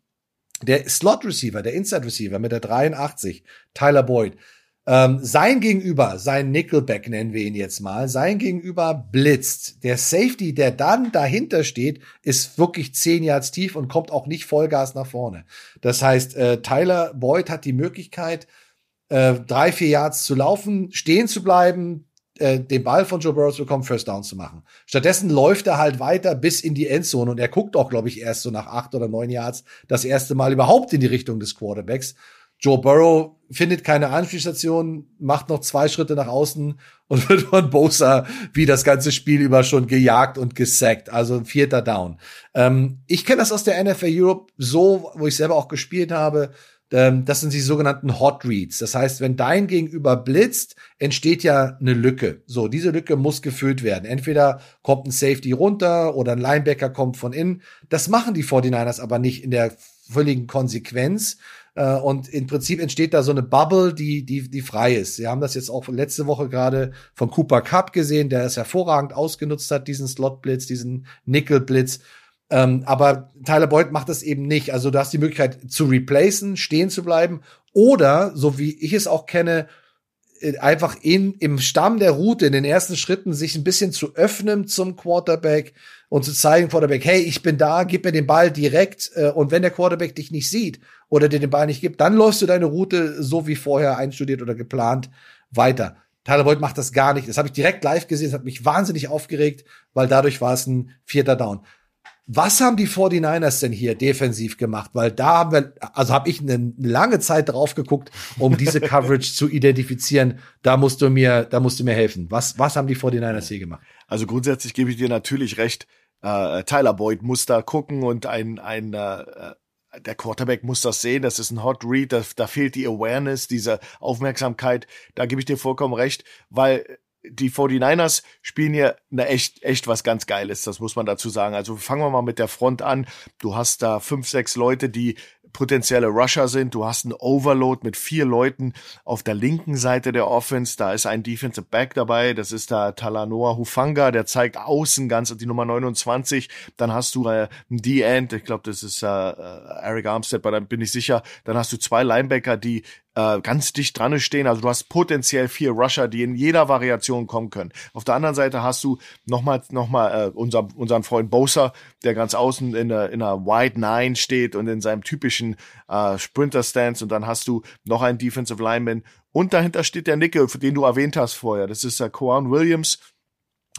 der Slot-Receiver, der Inside-Receiver mit der 83, Tyler Boyd, ähm, sein Gegenüber, sein Nickelback nennen wir ihn jetzt mal, sein Gegenüber blitzt. Der Safety, der dann dahinter steht, ist wirklich zehn Yards tief und kommt auch nicht Vollgas nach vorne. Das heißt, äh, Tyler Boyd hat die Möglichkeit, äh, drei, vier Yards zu laufen, stehen zu bleiben, äh, den Ball von Joe Burrow zu bekommen, First Down zu machen. Stattdessen läuft er halt weiter bis in die Endzone und er guckt auch, glaube ich, erst so nach acht oder neun Yards das erste Mal überhaupt in die Richtung des Quarterbacks. Joe Burrow findet keine Anspielstation, macht noch zwei Schritte nach außen und wird von Bosa wie das ganze Spiel über schon gejagt und gesackt. Also ein vierter Down. Ähm, ich kenne das aus der NFL Europe so, wo ich selber auch gespielt habe. Ähm, das sind die sogenannten Hot Reads. Das heißt, wenn dein Gegenüber blitzt, entsteht ja eine Lücke. So, diese Lücke muss gefüllt werden. Entweder kommt ein Safety runter oder ein Linebacker kommt von innen. Das machen die 49ers aber nicht in der völligen Konsequenz, äh, und im Prinzip entsteht da so eine Bubble, die, die, die frei ist. Sie haben das jetzt auch letzte Woche gerade von Cooper Cup gesehen, der es hervorragend ausgenutzt hat, diesen Slot-Blitz, diesen Nickel-Blitz. Ähm, aber Tyler Boyd macht das eben nicht. Also du hast die Möglichkeit zu replacen, stehen zu bleiben oder, so wie ich es auch kenne, äh, einfach in, im Stamm der Route, in den ersten Schritten, sich ein bisschen zu öffnen zum Quarterback und zu zeigen, Quarterback, hey, ich bin da, gib mir den Ball direkt. Äh, und wenn der Quarterback dich nicht sieht oder dir den Ball nicht gibt, dann läufst du deine Route so wie vorher einstudiert oder geplant weiter. Tyler Boyd macht das gar nicht. Das habe ich direkt live gesehen. Das hat mich wahnsinnig aufgeregt, weil dadurch war es ein vierter Down. Was haben die 49ers denn hier defensiv gemacht? Weil da haben wir, also habe ich eine lange Zeit drauf geguckt, um diese Coverage zu identifizieren. Da musst du mir, da musst du mir helfen. Was, was haben die 49ers hier gemacht? Also grundsätzlich gebe ich dir natürlich recht. Äh, Tyler Boyd muss da gucken und ein, ein äh, der Quarterback muss das sehen, das ist ein Hot Read, da, da fehlt die Awareness, diese Aufmerksamkeit, da gebe ich dir vollkommen recht, weil die 49ers spielen hier eine echt, echt was ganz Geiles, das muss man dazu sagen. Also fangen wir mal mit der Front an. Du hast da fünf, sechs Leute, die potenzielle Rusher sind. Du hast einen Overload mit vier Leuten auf der linken Seite der Offense. Da ist ein Defensive Back dabei. Das ist da Talanoa Hufanga. Der zeigt außen ganz die Nummer 29. Dann hast du äh, einen D-End. Ich glaube, das ist äh, äh Eric Armstead, aber dann bin ich sicher. Dann hast du zwei Linebacker, die äh, ganz dicht dran stehen. Also du hast potenziell vier Rusher, die in jeder Variation kommen können. Auf der anderen Seite hast du nochmal noch mal, äh, unser, unseren Freund Bosa, der ganz außen in der, in einer Wide Nine steht und in seinem typischen äh, Sprinter-Stance. Und dann hast du noch einen Defensive Lineman. Und dahinter steht der Nickel, den du erwähnt hast vorher. Das ist der Quan Williams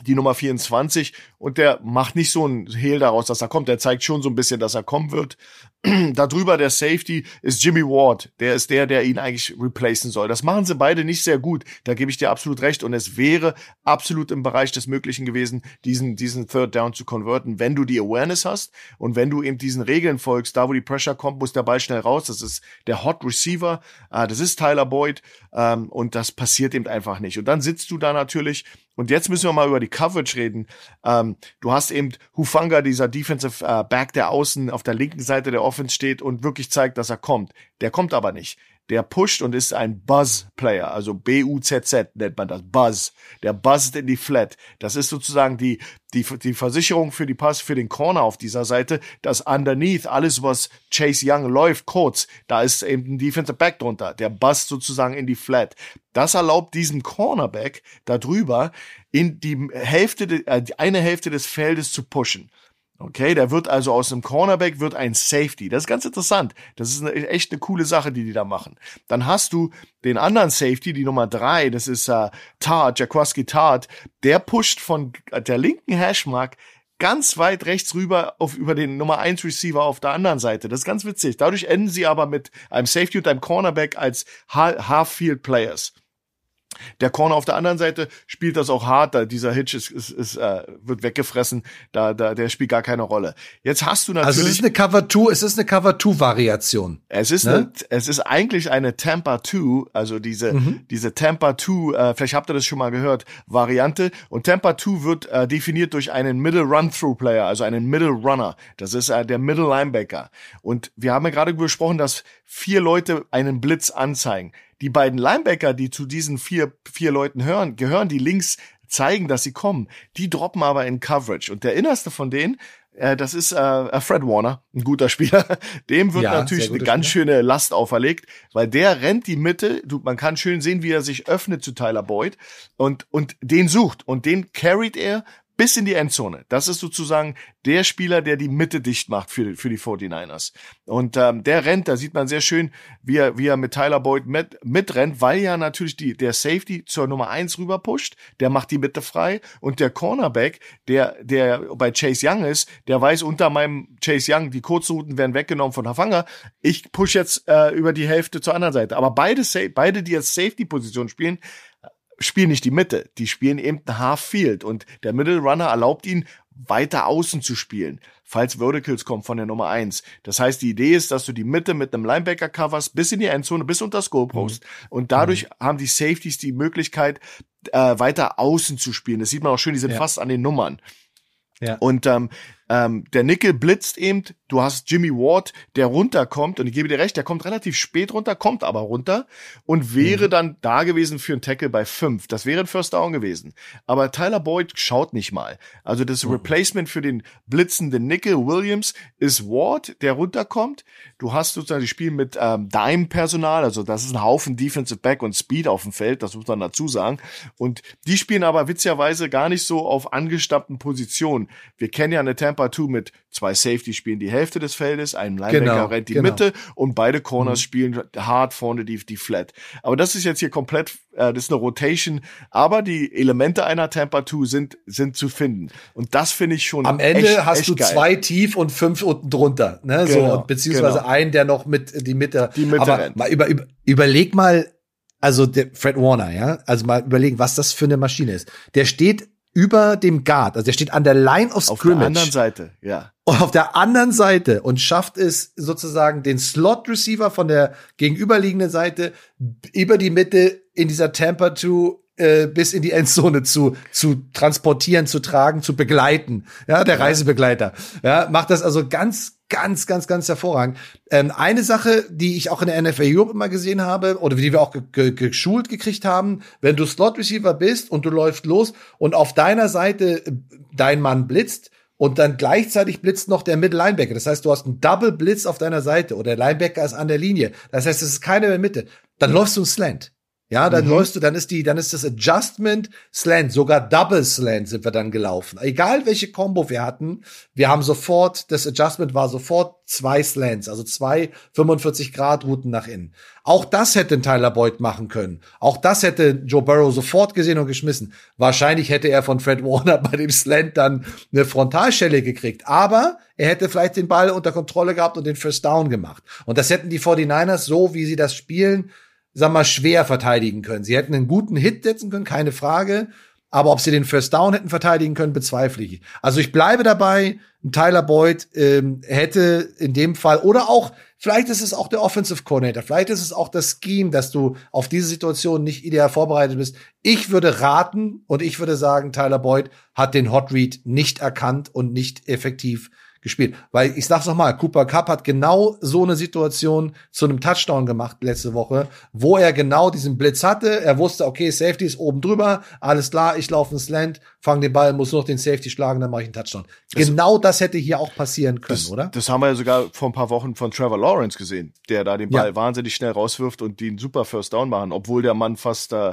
die Nummer 24 und der macht nicht so ein Hehl daraus, dass er kommt. Der zeigt schon so ein bisschen, dass er kommen wird. Darüber der Safety ist Jimmy Ward. Der ist der, der ihn eigentlich replacen soll. Das machen sie beide nicht sehr gut. Da gebe ich dir absolut recht. Und es wäre absolut im Bereich des Möglichen gewesen, diesen, diesen Third Down zu konverten, wenn du die Awareness hast und wenn du eben diesen Regeln folgst. Da, wo die Pressure kommt, muss der Ball schnell raus. Das ist der Hot Receiver. Ah, das ist Tyler Boyd. Ähm, und das passiert eben einfach nicht. Und dann sitzt du da natürlich und jetzt müssen wir mal über die Coverage reden. Ähm, du hast eben Hufanga, dieser Defensive äh, Back, der außen auf der linken Seite der Offense steht und wirklich zeigt, dass er kommt. Der kommt aber nicht der pusht und ist ein Buzz-Player, also B-U-Z-Z nennt man das, Buzz. Der buzzed in die Flat. Das ist sozusagen die, die, die Versicherung für die Pass, für den Corner auf dieser Seite, dass underneath alles, was Chase Young läuft, kurz, da ist eben ein Defensive Back drunter. Der buzzt sozusagen in die Flat. Das erlaubt diesem Cornerback darüber in die Hälfte, äh, eine Hälfte des Feldes zu pushen. Okay, der wird also aus einem Cornerback wird ein Safety. Das ist ganz interessant. Das ist eine, echt eine coole Sache, die die da machen. Dann hast du den anderen Safety, die Nummer drei, das ist äh, Tart, Jaquaski Tart. Der pusht von der linken Hashmark ganz weit rechts rüber auf, über den Nummer eins Receiver auf der anderen Seite. Das ist ganz witzig. Dadurch enden sie aber mit einem Safety und einem Cornerback als Half-Field Players. Der Corner auf der anderen Seite spielt das auch hart, da dieser Hitch ist, ist, ist äh, wird weggefressen, da, da der spielt gar keine Rolle. Jetzt hast du natürlich Also es ist eine Cover 2, es ist eine Cover 2 Variation. Es ist ne? eine, es ist eigentlich eine Tampa 2, also diese mhm. diese Tampa 2, äh, vielleicht habt ihr das schon mal gehört, Variante und Tampa 2 wird äh, definiert durch einen Middle Run Through Player, also einen Middle Runner. Das ist äh, der Middle Linebacker und wir haben ja gerade besprochen, dass vier Leute einen Blitz anzeigen die beiden Linebacker, die zu diesen vier, vier Leuten hören, gehören, die links zeigen, dass sie kommen, die droppen aber in Coverage. Und der innerste von denen, äh, das ist äh, Fred Warner, ein guter Spieler. Dem wird ja, natürlich eine ganz Spieler. schöne Last auferlegt, weil der rennt die Mitte. Du, man kann schön sehen, wie er sich öffnet zu Tyler Boyd und und den sucht und den carried er bis in die Endzone. Das ist sozusagen der Spieler, der die Mitte dicht macht für, für die 49ers. Und ähm, der rennt, da sieht man sehr schön, wie er, wie er mit Tyler Boyd mit, mitrennt, weil ja natürlich die, der Safety zur Nummer eins rüber pusht, der macht die Mitte frei und der Cornerback, der, der bei Chase Young ist, der weiß unter meinem Chase Young, die Kurzrouten werden weggenommen von Hafanga, ich push jetzt äh, über die Hälfte zur anderen Seite. Aber beide, beide, die jetzt Safety-Position spielen, spielen nicht die Mitte, die spielen eben ein Half Field und der Middle Runner erlaubt ihnen weiter außen zu spielen, falls Verticals kommen von der Nummer eins. Das heißt, die Idee ist, dass du die Mitte mit einem Linebacker coverst, bis in die Endzone, bis unter das Goalpost. Mhm. Und dadurch mhm. haben die Safeties die Möglichkeit, äh, weiter außen zu spielen. Das sieht man auch schön, die sind ja. fast an den Nummern. Ja. Und ähm, ähm, der Nickel blitzt eben, du hast Jimmy Ward, der runterkommt, und ich gebe dir recht, der kommt relativ spät runter, kommt aber runter und wäre mhm. dann da gewesen für einen Tackle bei fünf. Das wäre ein First Down gewesen. Aber Tyler Boyd schaut nicht mal. Also das mhm. Replacement für den blitzenden Nickel Williams ist Ward, der runterkommt. Du hast sozusagen die Spiel mit ähm, Dime-Personal, also das ist ein Haufen Defensive Back und Speed auf dem Feld, das muss man dazu sagen. Und die spielen aber witzigerweise gar nicht so auf angestammten Positionen. Wir kennen ja eine Tampa Tampa 2 mit zwei Safety spielen die Hälfte des Feldes, ein Linebacker genau, rennt die genau. Mitte und beide Corners mhm. spielen hart vorne die, die Flat. Aber das ist jetzt hier komplett, äh, das ist eine Rotation, aber die Elemente einer Tampa 2 sind, sind zu finden. Und das finde ich schon Am Ende echt, hast echt du geil. zwei tief und fünf unten drunter, ne? Genau, so, beziehungsweise genau. einen, der noch mit die Mitte. Die Mitte aber rennt. Mal über, über, überleg mal, also der Fred Warner, ja, also mal überlegen, was das für eine Maschine ist. Der steht über dem Guard, also der steht an der Line of Scrimmage. Auf der anderen Seite, ja. Und auf der anderen Seite und schafft es sozusagen den Slot Receiver von der gegenüberliegenden Seite über die Mitte in dieser Tampa 2 äh, bis in die Endzone zu zu transportieren, zu tragen, zu begleiten. Ja, der Reisebegleiter. Ja, macht das also ganz ganz, ganz, ganz hervorragend. Ähm, eine Sache, die ich auch in der NFL Europe immer gesehen habe, oder die wir auch ge ge geschult gekriegt haben, wenn du Slot Receiver bist und du läufst los und auf deiner Seite äh, dein Mann blitzt, und dann gleichzeitig blitzt noch der Middle Linebacker. Das heißt, du hast einen Double Blitz auf deiner Seite oder der Linebacker ist an der Linie. Das heißt, es ist keiner in der Mitte. Dann läufst du ein Slant. Ja, dann mhm. läufst du, dann ist die, dann ist das Adjustment Slant, sogar Double Slant sind wir dann gelaufen. Egal welche Combo wir hatten, wir haben sofort, das Adjustment war sofort zwei Slants, also zwei 45 Grad Routen nach innen. Auch das hätte Tyler Boyd machen können. Auch das hätte Joe Burrow sofort gesehen und geschmissen. Wahrscheinlich hätte er von Fred Warner bei dem Slant dann eine Frontalschelle gekriegt. Aber er hätte vielleicht den Ball unter Kontrolle gehabt und den First Down gemacht. Und das hätten die 49ers so, wie sie das spielen, sag mal, schwer verteidigen können. Sie hätten einen guten Hit setzen können, keine Frage. Aber ob sie den First Down hätten verteidigen können, bezweifle ich. Also ich bleibe dabei, Tyler Boyd ähm, hätte in dem Fall, oder auch, vielleicht ist es auch der Offensive Coordinator, vielleicht ist es auch das Scheme, dass du auf diese Situation nicht ideal vorbereitet bist. Ich würde raten und ich würde sagen, Tyler Boyd hat den Hot Read nicht erkannt und nicht effektiv gespielt. Weil ich sag's noch mal, Cooper Cup hat genau so eine Situation zu einem Touchdown gemacht letzte Woche, wo er genau diesen Blitz hatte. Er wusste, okay, Safety ist oben drüber, alles klar, ich laufe ins Land, fange den Ball, muss noch den Safety schlagen, dann mache ich einen Touchdown. Das, genau das hätte hier auch passieren können, das, oder? Das haben wir ja sogar vor ein paar Wochen von Trevor Lawrence gesehen, der da den Ball ja. wahnsinnig schnell rauswirft und den super First Down machen, obwohl der Mann fast äh,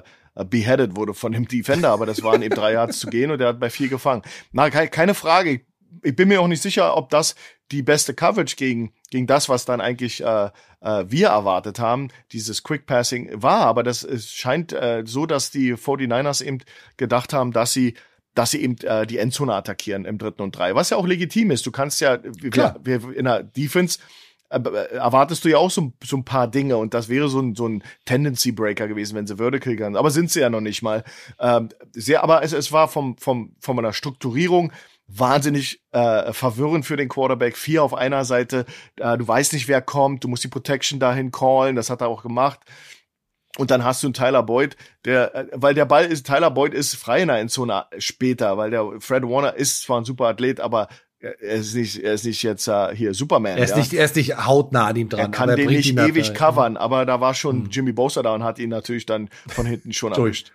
beheaded wurde von dem Defender, aber das waren eben drei Yards zu gehen und er hat bei vier gefangen. Na, keine Frage ich bin mir auch nicht sicher, ob das die beste Coverage gegen, gegen das, was dann eigentlich äh, äh, wir erwartet haben, dieses Quick Passing war. Aber das es scheint äh, so, dass die 49ers eben gedacht haben, dass sie dass sie eben äh, die Endzone attackieren im dritten und drei, was ja auch legitim ist. Du kannst ja, Klar. Wir, wir in der Defense äh, äh, erwartest du ja auch so, so ein paar Dinge und das wäre so ein, so ein Tendency Breaker gewesen, wenn sie Vertical gehen. Aber sind sie ja noch nicht mal. Ähm, sehr, aber es, es war vom, vom, von meiner Strukturierung wahnsinnig äh, verwirrend für den Quarterback. Vier auf einer Seite, äh, du weißt nicht, wer kommt, du musst die Protection dahin callen, das hat er auch gemacht. Und dann hast du einen Tyler Boyd, der, äh, weil der Ball ist, Tyler Boyd ist frei in der Endzone später, weil der Fred Warner ist zwar ein super Athlet, aber er ist nicht, er ist nicht jetzt uh, hier Superman. Er ist ja? nicht, er ist nicht hautnah an ihm dran. Er kann den nicht ewig covern, aber da war schon hm. Jimmy Bosa da und hat ihn natürlich dann von hinten schon erwischt.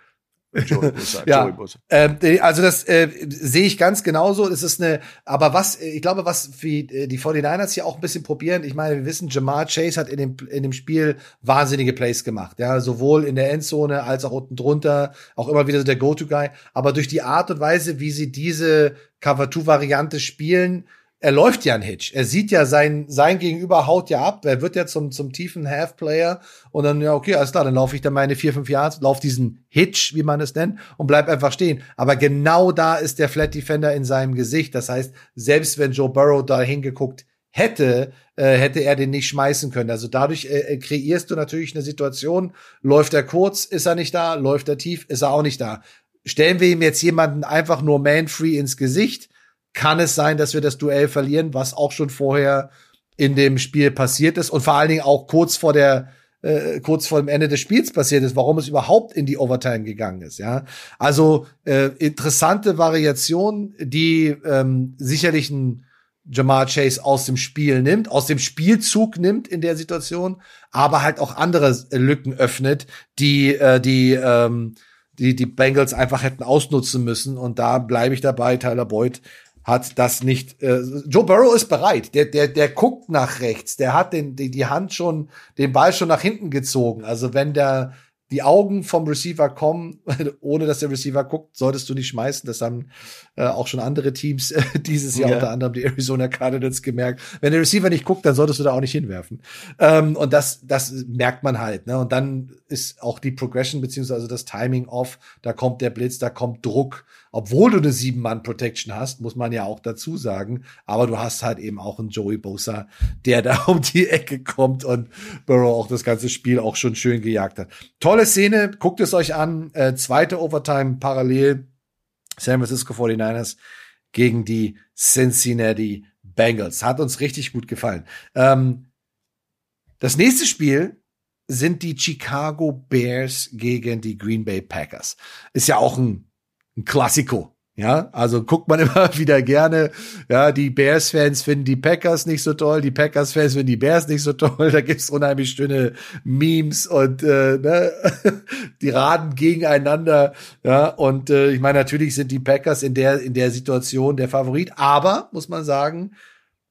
ja, ähm, also das äh, sehe ich ganz genauso. Es ist eine, aber was, ich glaube, was wie äh, die 49ers hier auch ein bisschen probieren, ich meine, wir wissen, Jamar Chase hat in dem, in dem Spiel wahnsinnige Plays gemacht, ja, sowohl in der Endzone als auch unten drunter, auch immer wieder so der Go-To-Guy, aber durch die Art und Weise, wie sie diese Cover-2-Variante spielen, er läuft ja ein Hitch. Er sieht ja sein, sein Gegenüber haut ja ab. Er wird ja zum, zum tiefen Half-Player. Und dann, ja, okay, alles klar, dann laufe ich dann meine vier, fünf Yards, laufe diesen Hitch, wie man es nennt, und bleib einfach stehen. Aber genau da ist der Flat Defender in seinem Gesicht. Das heißt, selbst wenn Joe Burrow da hingeguckt hätte, äh, hätte er den nicht schmeißen können. Also dadurch äh, äh, kreierst du natürlich eine Situation. Läuft er kurz, ist er nicht da. Läuft er tief, ist er auch nicht da. Stellen wir ihm jetzt jemanden einfach nur man-free ins Gesicht, kann es sein, dass wir das Duell verlieren, was auch schon vorher in dem Spiel passiert ist und vor allen Dingen auch kurz vor der äh, kurz vor dem Ende des Spiels passiert ist, warum es überhaupt in die Overtime gegangen ist. Ja, also äh, interessante Variation, die ähm, sicherlich ein Jamar Chase aus dem Spiel nimmt, aus dem Spielzug nimmt in der Situation, aber halt auch andere Lücken öffnet, die äh, die ähm, die die Bengals einfach hätten ausnutzen müssen. Und da bleibe ich dabei. Tyler Boyd hat das nicht. Äh, Joe Burrow ist bereit. Der, der, der guckt nach rechts. Der hat den, die, die Hand schon, den Ball schon nach hinten gezogen. Also wenn der die Augen vom Receiver kommen, ohne dass der Receiver guckt, solltest du nicht schmeißen. Das haben äh, auch schon andere Teams äh, dieses Jahr, ja. unter anderem die Arizona Cardinals, gemerkt. Wenn der Receiver nicht guckt, dann solltest du da auch nicht hinwerfen. Ähm, und das, das merkt man halt. Ne? Und dann ist auch die Progression beziehungsweise das Timing off. Da kommt der Blitz, da kommt Druck obwohl du eine Sieben-Mann-Protection hast, muss man ja auch dazu sagen. Aber du hast halt eben auch einen Joey Bosa, der da um die Ecke kommt und Burrow auch das ganze Spiel auch schon schön gejagt hat. Tolle Szene, guckt es euch an. Äh, zweite Overtime parallel. San Francisco 49ers gegen die Cincinnati Bengals. Hat uns richtig gut gefallen. Ähm, das nächste Spiel sind die Chicago Bears gegen die Green Bay Packers. Ist ja auch ein ein Klassiko. Ja, also guckt man immer wieder gerne. Ja, die Bears-Fans finden die Packers nicht so toll, die Packers-Fans finden die Bears nicht so toll. Da gibt's unheimlich schöne Memes und äh, ne? die raden gegeneinander. Ja, und äh, ich meine, natürlich sind die Packers in der in der Situation der Favorit, aber muss man sagen,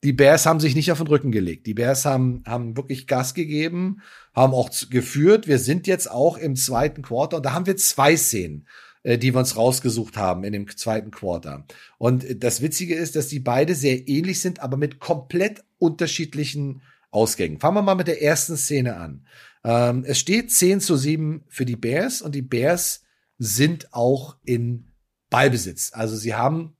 die Bears haben sich nicht auf den Rücken gelegt. Die Bears haben haben wirklich Gas gegeben, haben auch geführt. Wir sind jetzt auch im zweiten Quarter und da haben wir zwei Szenen äh, die wir uns rausgesucht haben in dem zweiten Quarter. Und das Witzige ist, dass die beide sehr ähnlich sind, aber mit komplett unterschiedlichen Ausgängen. Fangen wir mal mit der ersten Szene an. Ähm, es steht 10 zu 7 für die Bears und die Bears sind auch in Ballbesitz. Also sie haben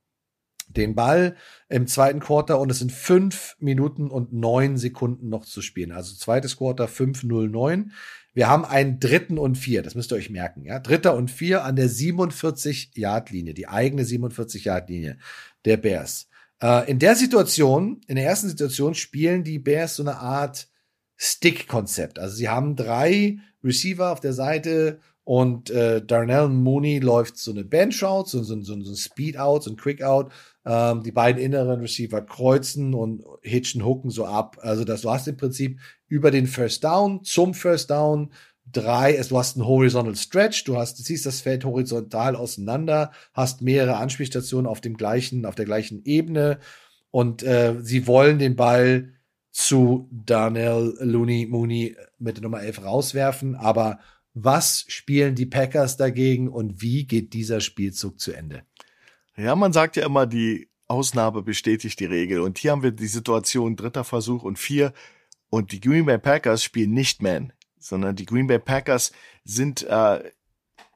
den Ball im zweiten Quarter und es sind fünf Minuten und neun Sekunden noch zu spielen. Also zweites Quarter 5-0-9. Wir haben einen dritten und vier, das müsst ihr euch merken, ja. Dritter und vier an der 47-Yard-Linie, die eigene 47-Yard-Linie der Bears. Äh, in der Situation, in der ersten Situation spielen die Bears so eine Art Stick-Konzept. Also sie haben drei Receiver auf der Seite und äh, Darnell Mooney läuft so eine Bench-Out, so, so, so, so ein Speed-Out, so ein Quick-Out. Ähm, die beiden inneren Receiver kreuzen und hitchen, hooken so ab. Also das, du hast im Prinzip über den First Down zum First Down drei, du hast einen Horizontal Stretch, du hast, du ziehst das Feld horizontal auseinander, hast mehrere Anspielstationen auf dem gleichen, auf der gleichen Ebene und äh, sie wollen den Ball zu Darnell Looney Mooney mit der Nummer 11 rauswerfen, aber was spielen die Packers dagegen und wie geht dieser Spielzug zu Ende? Ja, man sagt ja immer, die Ausnahme bestätigt die Regel. Und hier haben wir die Situation dritter Versuch und vier. Und die Green Bay Packers spielen nicht Man, sondern die Green Bay Packers sind, äh,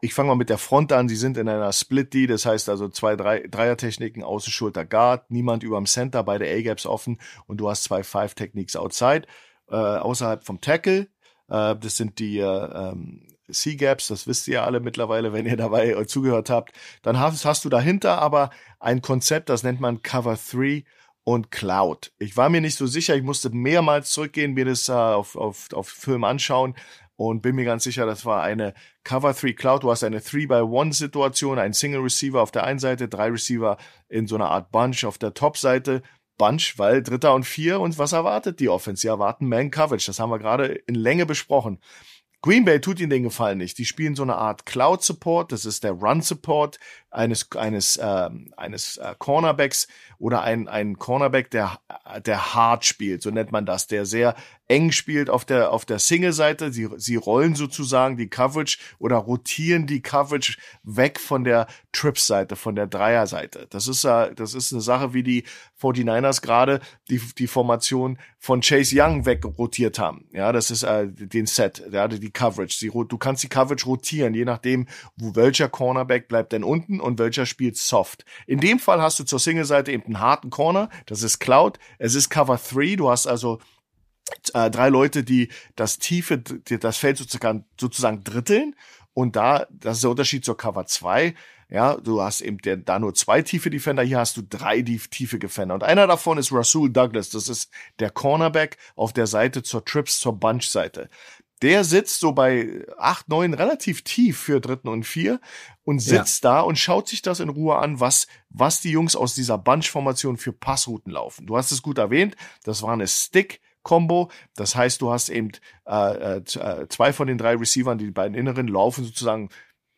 ich fange mal mit der Front an, sie sind in einer Split-D, das heißt also zwei drei, Dreier-Techniken, Außenschulter Guard, niemand über dem Center, beide A-Gaps offen und du hast zwei Five-Techniques outside, äh, außerhalb vom Tackle. Äh, das sind die äh, ähm, C-Gaps, das wisst ihr ja alle mittlerweile, wenn ihr dabei äh, zugehört habt. Dann hast, hast du dahinter aber ein Konzept, das nennt man Cover 3 und Cloud. Ich war mir nicht so sicher, ich musste mehrmals zurückgehen, mir das äh, auf, auf, auf Film anschauen und bin mir ganz sicher, das war eine Cover 3 Cloud. Du hast eine 3-by-1-Situation, ein Single Receiver auf der einen Seite, drei Receiver in so einer Art Bunch auf der Top-Seite. Bunch, weil Dritter und Vier und was erwartet die Offense? Sie erwarten Man Coverage. Das haben wir gerade in Länge besprochen. Green Bay tut ihnen den Gefallen nicht. Die spielen so eine Art Cloud Support. Das ist der Run Support eines eines äh, eines äh, Cornerbacks oder ein ein Cornerback, der der hart spielt, so nennt man das, der sehr eng spielt auf der auf der Single-Seite. Sie sie rollen sozusagen die Coverage oder rotieren die Coverage weg von der Trips-Seite, von der Dreier-Seite. Das ist äh, das ist eine Sache, wie die 49ers gerade die die Formation von Chase Young wegrotiert haben. Ja, das ist äh, den Set, ja, die Coverage. Sie, du kannst die Coverage rotieren, je nachdem, wo welcher Cornerback bleibt denn unten und welcher spielt soft. In dem Fall hast du zur Single-Seite eben einen harten Corner, das ist Cloud. Es ist Cover 3, du hast also äh, drei Leute, die das tiefe, die, das Feld sozusagen, sozusagen dritteln. Und da, das ist der Unterschied zur Cover 2. Ja, du hast eben der, da nur zwei tiefe Defender, hier hast du drei tiefe Defender. Und einer davon ist Rasul Douglas. Das ist der Cornerback auf der Seite zur Trips, zur Bunch-Seite der sitzt so bei acht, neun relativ tief für dritten und vier und sitzt ja. da und schaut sich das in Ruhe an, was, was die Jungs aus dieser Bunch-Formation für Passrouten laufen. Du hast es gut erwähnt, das war eine Stick- Combo. Das heißt, du hast eben äh, äh, zwei von den drei Receivern, die beiden inneren, laufen sozusagen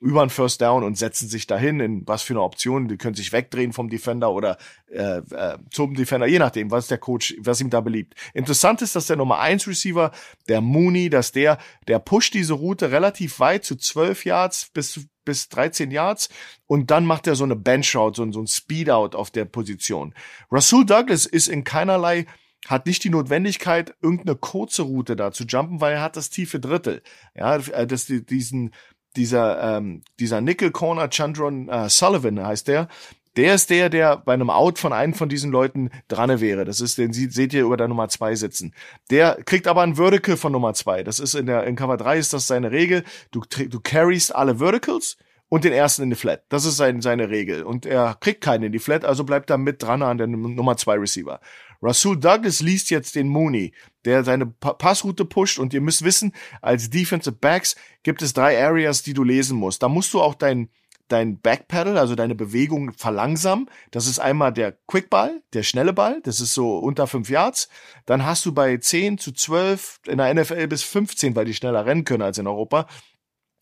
über einen First Down und setzen sich dahin in was für eine Option. Die können sich wegdrehen vom Defender oder äh, äh, zum Defender, je nachdem, was der Coach, was ihm da beliebt. Interessant ist, dass der Nummer 1 Receiver, der Mooney, dass der, der pusht diese Route relativ weit zu 12 Yards bis bis 13 Yards und dann macht er so eine Bench Route, so, so ein Speed Out auf der Position. Rasul Douglas ist in keinerlei hat nicht die Notwendigkeit, irgendeine kurze Route da zu jumpen, weil er hat das tiefe Drittel. Ja, das, diesen, dieser, ähm, dieser Nickel Corner Chandron äh, Sullivan heißt der, der ist der, der bei einem Out von einem von diesen Leuten dran wäre. Das ist, den seht ihr über der Nummer zwei sitzen. Der kriegt aber ein Vertical von Nummer zwei. Das ist in der, in Cover 3 ist das seine Regel. Du, du carryst alle Verticals und den ersten in die Flat. Das ist sein, seine Regel. Und er kriegt keinen in die Flat, also bleibt er mit dran an der Nummer zwei Receiver. Rasul Douglas liest jetzt den Mooney, der seine pa Passroute pusht und ihr müsst wissen, als Defensive Backs gibt es drei Areas, die du lesen musst. Da musst du auch dein dein Backpedal, also deine Bewegung verlangsamen. Das ist einmal der Quickball, der schnelle Ball, das ist so unter fünf Yards. Dann hast du bei 10 zu 12, in der NFL bis 15, weil die schneller rennen können als in Europa,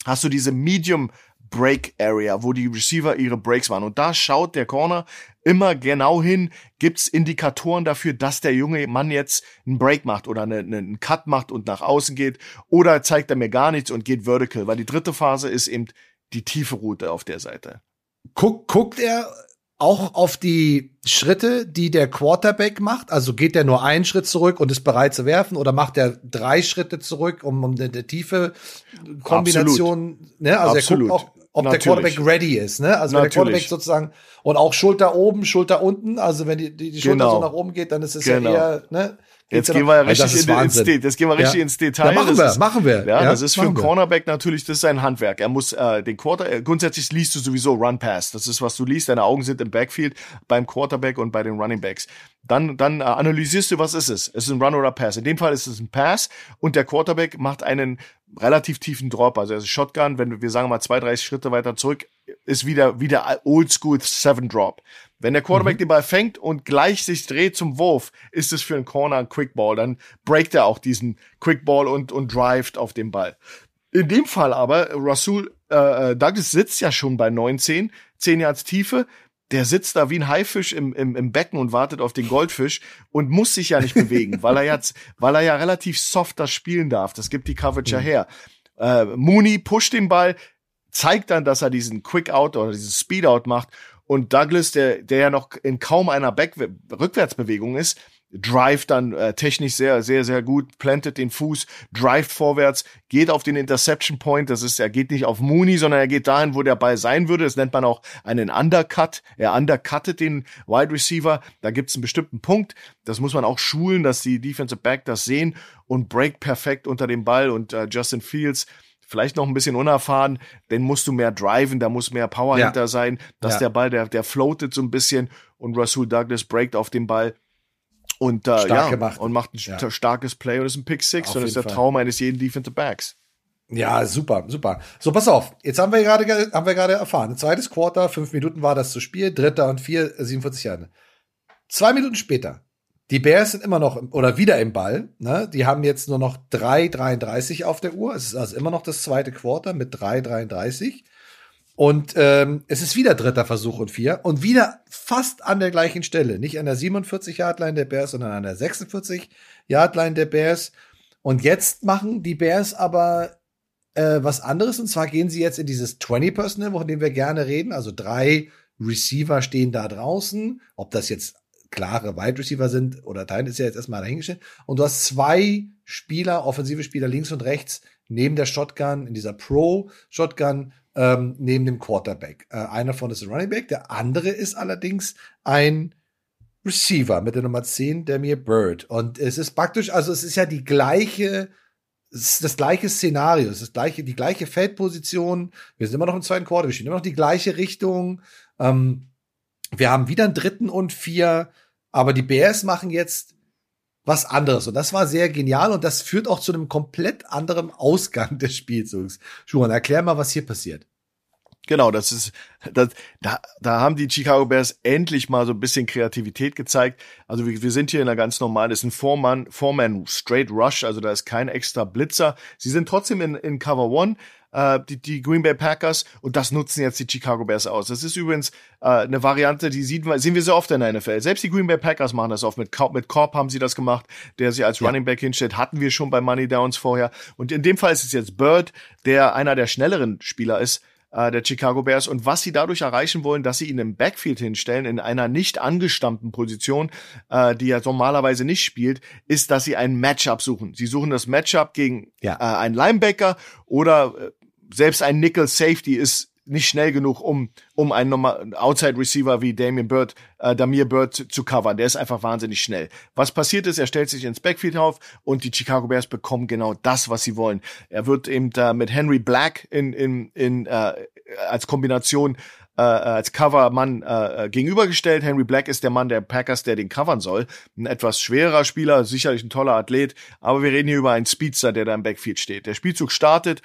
hast du diese Medium Break Area, wo die Receiver ihre Breaks machen. Und da schaut der Corner immer genau hin, gibt's Indikatoren dafür, dass der junge Mann jetzt einen Break macht oder einen, einen Cut macht und nach außen geht. Oder zeigt er mir gar nichts und geht vertical, weil die dritte Phase ist eben die tiefe Route auf der Seite. Guck, guckt er auch auf die Schritte, die der Quarterback macht? Also geht er nur einen Schritt zurück und ist bereit zu werfen oder macht er drei Schritte zurück, um, um eine, eine tiefe Kombination, Absolut. ne? Also Absolut. er guckt auch, ob Natürlich. der Quarterback ready ist, ne? Also wenn der Quarterback sozusagen und auch Schulter oben, Schulter unten, also wenn die, die, die Schulter genau. so nach oben geht, dann ist es genau. ja eher, ne? Jetzt gehen wir ja richtig, in, ins, jetzt gehen wir richtig ja. ins Detail. Ja, machen das wir, ist, machen wir. Ja, ja das ist für einen Cornerback natürlich, das ist sein Handwerk. Er muss äh, den Quarter, äh, grundsätzlich liest du sowieso Run Pass. Das ist, was du liest. Deine Augen sind im Backfield beim Quarterback und bei den Running Backs. Dann, dann äh, analysierst du, was ist es? Es ist ein Run oder Pass. In dem Fall ist es ein Pass und der Quarterback macht einen relativ tiefen Drop. Also er ist Shotgun, wenn wir sagen mal zwei, drei Schritte weiter zurück, ist wieder, wieder Oldschool Seven Drop. Wenn der Quarterback mhm. den Ball fängt und gleich sich dreht zum Wurf, ist es für einen Corner ein Quickball. Dann breakt er auch diesen Quickball und, und drived auf den Ball. In dem Fall aber, Rasul äh, äh Douglas sitzt ja schon bei 19, 10 Yards Tiefe. Der sitzt da wie ein Haifisch im, im, im Becken und wartet auf den Goldfisch und muss sich ja nicht bewegen, weil er jetzt, weil er ja relativ soft das spielen darf. Das gibt die Coverage mhm. ja her. Äh, Mooney pusht den Ball, zeigt dann, dass er diesen Quick Out oder diesen Speed Out macht und Douglas, der, der ja noch in kaum einer Back Rückwärtsbewegung ist, drive dann äh, technisch sehr, sehr, sehr gut, plantet den Fuß, drive vorwärts, geht auf den Interception Point. Das ist, er geht nicht auf Mooney, sondern er geht dahin, wo der Ball sein würde. Das nennt man auch einen Undercut. Er undercuttet den Wide Receiver. Da gibt's einen bestimmten Punkt. Das muss man auch schulen, dass die Defensive Back das sehen und break perfekt unter dem Ball. Und äh, Justin Fields vielleicht noch ein bisschen unerfahren, den musst du mehr driven, da muss mehr Power ja. hinter sein, dass ja. der Ball, der, der floatet so ein bisschen und Rasul Douglas breakt auf den Ball und äh, ja, gemacht. und macht ein ja. starkes Play und ist ein Pick Six auf und ist der Fall. Traum eines jeden Defensive Backs. Ja, super, super. So, pass auf. Jetzt haben wir gerade, haben wir gerade erfahren. Zweites Quarter, fünf Minuten war das zu Spiel, dritter und vier, 47 Jahre. Zwei Minuten später die Bears sind immer noch oder wieder im Ball. Ne? Die haben jetzt nur noch 3,33 auf der Uhr. Es ist also immer noch das zweite Quarter mit 3,33. Und ähm, es ist wieder dritter Versuch und vier. Und wieder fast an der gleichen Stelle. Nicht an der 47-Yard-Line der Bears, sondern an der 46-Yard-Line der Bears. Und jetzt machen die Bears aber äh, was anderes. Und zwar gehen sie jetzt in dieses 20-Personal, von dem wir gerne reden. Also drei Receiver stehen da draußen. Ob das jetzt klare Wide Receiver sind oder Teil ist ja jetzt erstmal dahingestellt. Und du hast zwei Spieler, offensive Spieler links und rechts, neben der Shotgun, in dieser Pro-Shotgun, ähm, neben dem Quarterback. Äh, einer von ist ein Running Back, der andere ist allerdings ein Receiver mit der Nummer 10, der mir Bird. Und es ist praktisch, also es ist ja die gleiche, das gleiche Szenario, es ist das gleiche, die gleiche Feldposition. Wir sind immer noch im zweiten Quarter, wir stehen immer noch die gleiche Richtung. Ähm, wir haben wieder einen dritten und vier, aber die Bears machen jetzt was anderes. Und das war sehr genial und das führt auch zu einem komplett anderen Ausgang des Spielzugs. Schuhan, erklär mal, was hier passiert. Genau, das ist, das, da, da haben die Chicago Bears endlich mal so ein bisschen Kreativität gezeigt. Also wir, wir sind hier in einer ganz normalen, das ist ein Four-Man, Four-Man Straight Rush, also da ist kein extra Blitzer. Sie sind trotzdem in, in Cover One, äh, die, die Green Bay Packers und das nutzen jetzt die Chicago Bears aus. Das ist übrigens äh, eine Variante, die sieht, sehen wir sehr oft in der NFL. Selbst die Green Bay Packers machen das oft. Mit, Korb, mit Korb haben sie das gemacht, der sie als ja. Running Back hinstellt. Hatten wir schon bei Money Downs vorher. Und in dem Fall ist es jetzt Bird, der einer der schnelleren Spieler ist, äh, der Chicago Bears und was sie dadurch erreichen wollen, dass sie ihn im Backfield hinstellen, in einer nicht angestammten Position, äh, die er normalerweise nicht spielt, ist, dass sie ein Matchup suchen. Sie suchen das Matchup gegen ja. äh, einen Linebacker oder äh, selbst ein Nickel Safety ist nicht schnell genug, um, um einen normal Outside Receiver wie Damien Bird, äh, Damir Bird zu, covern. Der ist einfach wahnsinnig schnell. Was passiert ist, er stellt sich ins Backfield auf und die Chicago Bears bekommen genau das, was sie wollen. Er wird eben da mit Henry Black in, in, in, äh, als Kombination äh, als Covermann äh, gegenübergestellt. Henry Black ist der Mann der Packers, der den covern soll. Ein etwas schwerer Spieler, sicherlich ein toller Athlet, aber wir reden hier über einen Speedster, der da im Backfield steht. Der Spielzug startet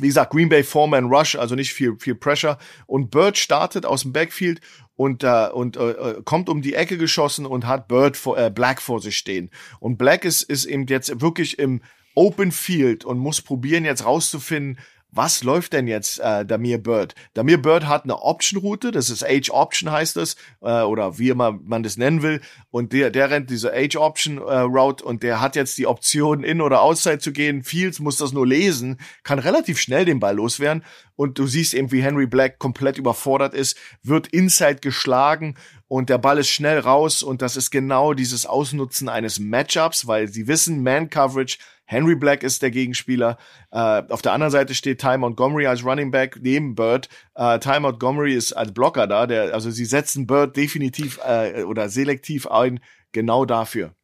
wie gesagt, Green Bay Foreman Rush, also nicht viel, viel Pressure. Und Bird startet aus dem Backfield und, äh, und äh, äh, kommt um die Ecke geschossen und hat Bird vor, äh, Black vor sich stehen. Und Black ist, ist eben jetzt wirklich im Open Field und muss probieren, jetzt rauszufinden, was läuft denn jetzt äh, Damir Bird? Damir Bird hat eine Option-Route, das ist Age-Option heißt es, äh, oder wie immer man das nennen will. Und der, der rennt diese Age-Option-Route äh, und der hat jetzt die Option, in oder outside zu gehen. Fields muss das nur lesen, kann relativ schnell den Ball loswerden. Und du siehst eben, wie Henry Black komplett überfordert ist, wird inside geschlagen und der Ball ist schnell raus und das ist genau dieses Ausnutzen eines Matchups, weil sie wissen, Man-Coverage Henry Black ist der Gegenspieler. Äh, auf der anderen Seite steht Ty Montgomery als Running Back neben Bird. Äh, Ty Montgomery ist als Blocker da. Der, also sie setzen Bird definitiv äh, oder selektiv ein, genau dafür.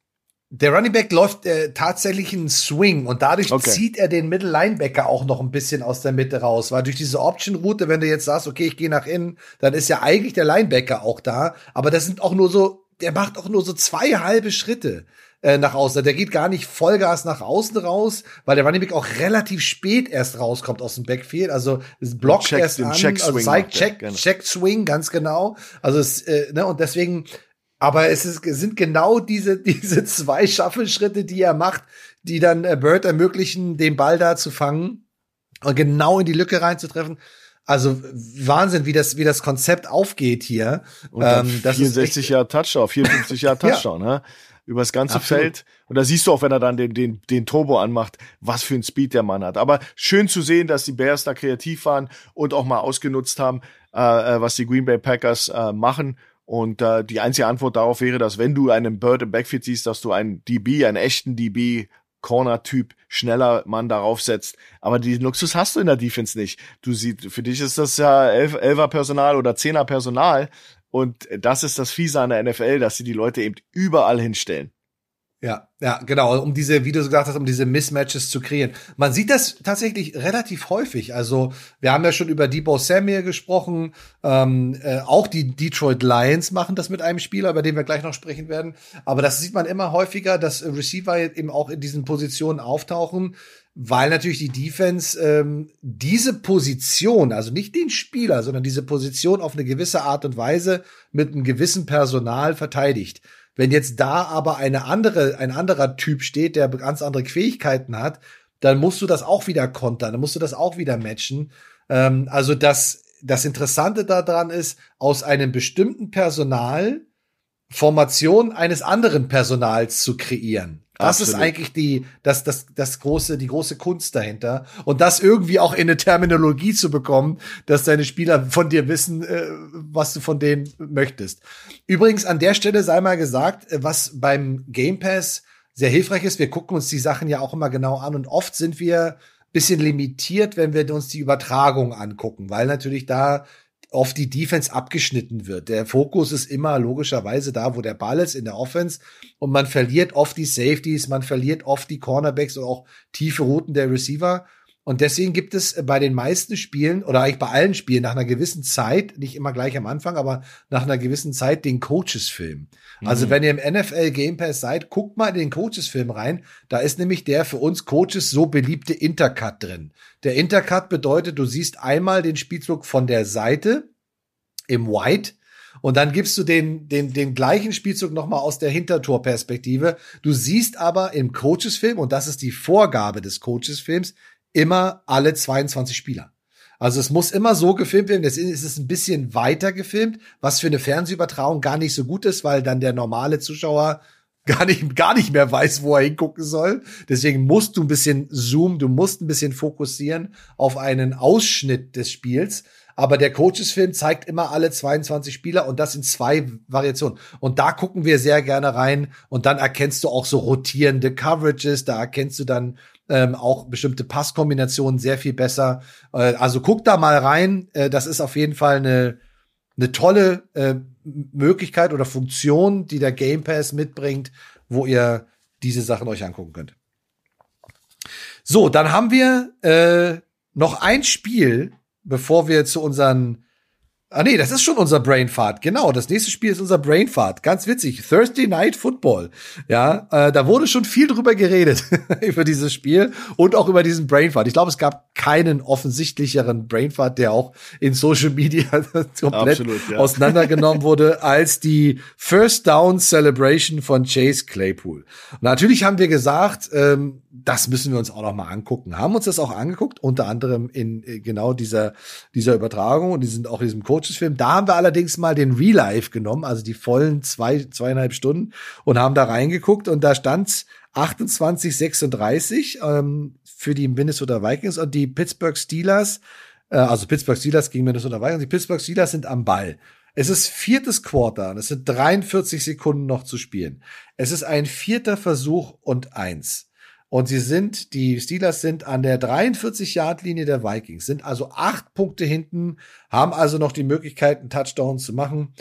Der Running Back läuft äh, tatsächlich in Swing und dadurch okay. zieht er den Middle Linebacker auch noch ein bisschen aus der Mitte raus, weil durch diese Option Route, wenn du jetzt sagst, okay, ich gehe nach innen, dann ist ja eigentlich der Linebacker auch da, aber das sind auch nur so, der macht auch nur so zwei halbe Schritte. Äh, nach außen. Der geht gar nicht Vollgas nach außen raus, weil der Running Back auch relativ spät erst rauskommt aus dem Backfield. Also es blockt check, erst an, check also zeigt Check, genau. Check Swing, ganz genau. Also es, äh, ne, und deswegen, aber es, ist, es sind genau diese, diese zwei Shuffle-Schritte, die er macht, die dann äh, Bird ermöglichen, den Ball da zu fangen und genau in die Lücke reinzutreffen. Also Wahnsinn, wie das, wie das Konzept aufgeht hier. Und ähm, das 64 Jahre Touchdown, 54 Jahre Touchdown, ja. ne? Übers ganze Absolut. Feld. Und da siehst du auch, wenn er dann den, den, den Turbo anmacht, was für ein Speed der Mann hat. Aber schön zu sehen, dass die Bears da kreativ waren und auch mal ausgenutzt haben, äh, äh was die Green Bay Packers äh, machen. Und äh, die einzige Antwort darauf wäre, dass wenn du einen Bird im Backfield siehst, dass du einen DB, einen echten DB Corner-Typ, schneller Mann darauf setzt. Aber den Luxus hast du in der Defense nicht. Du siehst, für dich ist das ja Elf, Elfer Personal oder Zehner Personal. Und das ist das Fiese an der NFL, dass sie die Leute eben überall hinstellen. Ja, ja, genau, um diese, wie du so gesagt hast, um diese Mismatches zu kreieren. Man sieht das tatsächlich relativ häufig. Also, wir haben ja schon über Debo Samuel gesprochen. Ähm, äh, auch die Detroit Lions machen das mit einem Spieler, über den wir gleich noch sprechen werden. Aber das sieht man immer häufiger, dass Receiver eben auch in diesen Positionen auftauchen weil natürlich die Defense ähm, diese Position, also nicht den Spieler, sondern diese Position auf eine gewisse Art und Weise mit einem gewissen Personal verteidigt. Wenn jetzt da aber eine andere, ein anderer Typ steht, der ganz andere Fähigkeiten hat, dann musst du das auch wieder kontern, dann musst du das auch wieder matchen. Ähm, also das, das Interessante daran ist, aus einem bestimmten Personal Formation eines anderen Personals zu kreieren. Das Absolut. ist eigentlich die, das, das, das große, die große Kunst dahinter. Und das irgendwie auch in eine Terminologie zu bekommen, dass deine Spieler von dir wissen, äh, was du von denen möchtest. Übrigens, an der Stelle sei mal gesagt, äh, was beim Game Pass sehr hilfreich ist. Wir gucken uns die Sachen ja auch immer genau an und oft sind wir bisschen limitiert, wenn wir uns die Übertragung angucken, weil natürlich da oft die Defense abgeschnitten wird. Der Fokus ist immer logischerweise da, wo der Ball ist in der Offense und man verliert oft die Safeties, man verliert oft die Cornerbacks und auch tiefe Routen der Receiver. Und deswegen gibt es bei den meisten Spielen oder eigentlich bei allen Spielen nach einer gewissen Zeit, nicht immer gleich am Anfang, aber nach einer gewissen Zeit den Coaches-Film. Also mhm. Also wenn ihr im NFL Game Pass seid, guckt mal in den Coaches-Film rein. Da ist nämlich der für uns Coaches so beliebte Intercut drin. Der Intercut bedeutet, du siehst einmal den Spielzug von der Seite im White und dann gibst du den, den, den gleichen Spielzug nochmal aus der Hintertorperspektive. Du siehst aber im Coaches-Film, und das ist die Vorgabe des Coaches-Films, immer alle 22 Spieler. Also es muss immer so gefilmt werden. Es ist ein bisschen weiter gefilmt, was für eine Fernsehübertragung gar nicht so gut ist, weil dann der normale Zuschauer gar nicht, gar nicht mehr weiß, wo er hingucken soll. Deswegen musst du ein bisschen zoomen, du musst ein bisschen fokussieren auf einen Ausschnitt des Spiels. Aber der Coaches-Film zeigt immer alle 22 Spieler und das in zwei Variationen. Und da gucken wir sehr gerne rein und dann erkennst du auch so rotierende Coverages, da erkennst du dann ähm, auch bestimmte Passkombinationen sehr viel besser. Äh, also guck da mal rein. Äh, das ist auf jeden Fall eine, eine tolle äh, Möglichkeit oder Funktion, die der Game Pass mitbringt, wo ihr diese Sachen euch angucken könnt. So, dann haben wir äh, noch ein Spiel, bevor wir zu unseren Ah nee, das ist schon unser Brainfart. Genau, das nächste Spiel ist unser Brainfart. Ganz witzig. Thursday Night Football. Ja, äh, da wurde schon viel drüber geredet über dieses Spiel und auch über diesen Brainfart. Ich glaube, es gab keinen offensichtlicheren Brainfart, der auch in Social Media komplett Absolut, ja. auseinandergenommen wurde, als die First Down Celebration von Chase Claypool. Und natürlich haben wir gesagt, ähm, das müssen wir uns auch noch mal angucken. Haben uns das auch angeguckt, unter anderem in äh, genau dieser dieser Übertragung und die sind auch in diesem Coach Coaches-Film. Da haben wir allerdings mal den Real Life genommen, also die vollen zwei, zweieinhalb Stunden und haben da reingeguckt und da stand's 28, 36 ähm, für die Minnesota Vikings und die Pittsburgh Steelers, äh, also Pittsburgh Steelers gegen Minnesota Vikings. Die Pittsburgh Steelers sind am Ball. Es ist viertes Quarter und es sind 43 Sekunden noch zu spielen. Es ist ein vierter Versuch und eins. Und sie sind, die Steelers sind an der 43-Yard-Linie der Vikings, sind also acht Punkte hinten, haben also noch die Möglichkeit, einen Touchdown zu machen.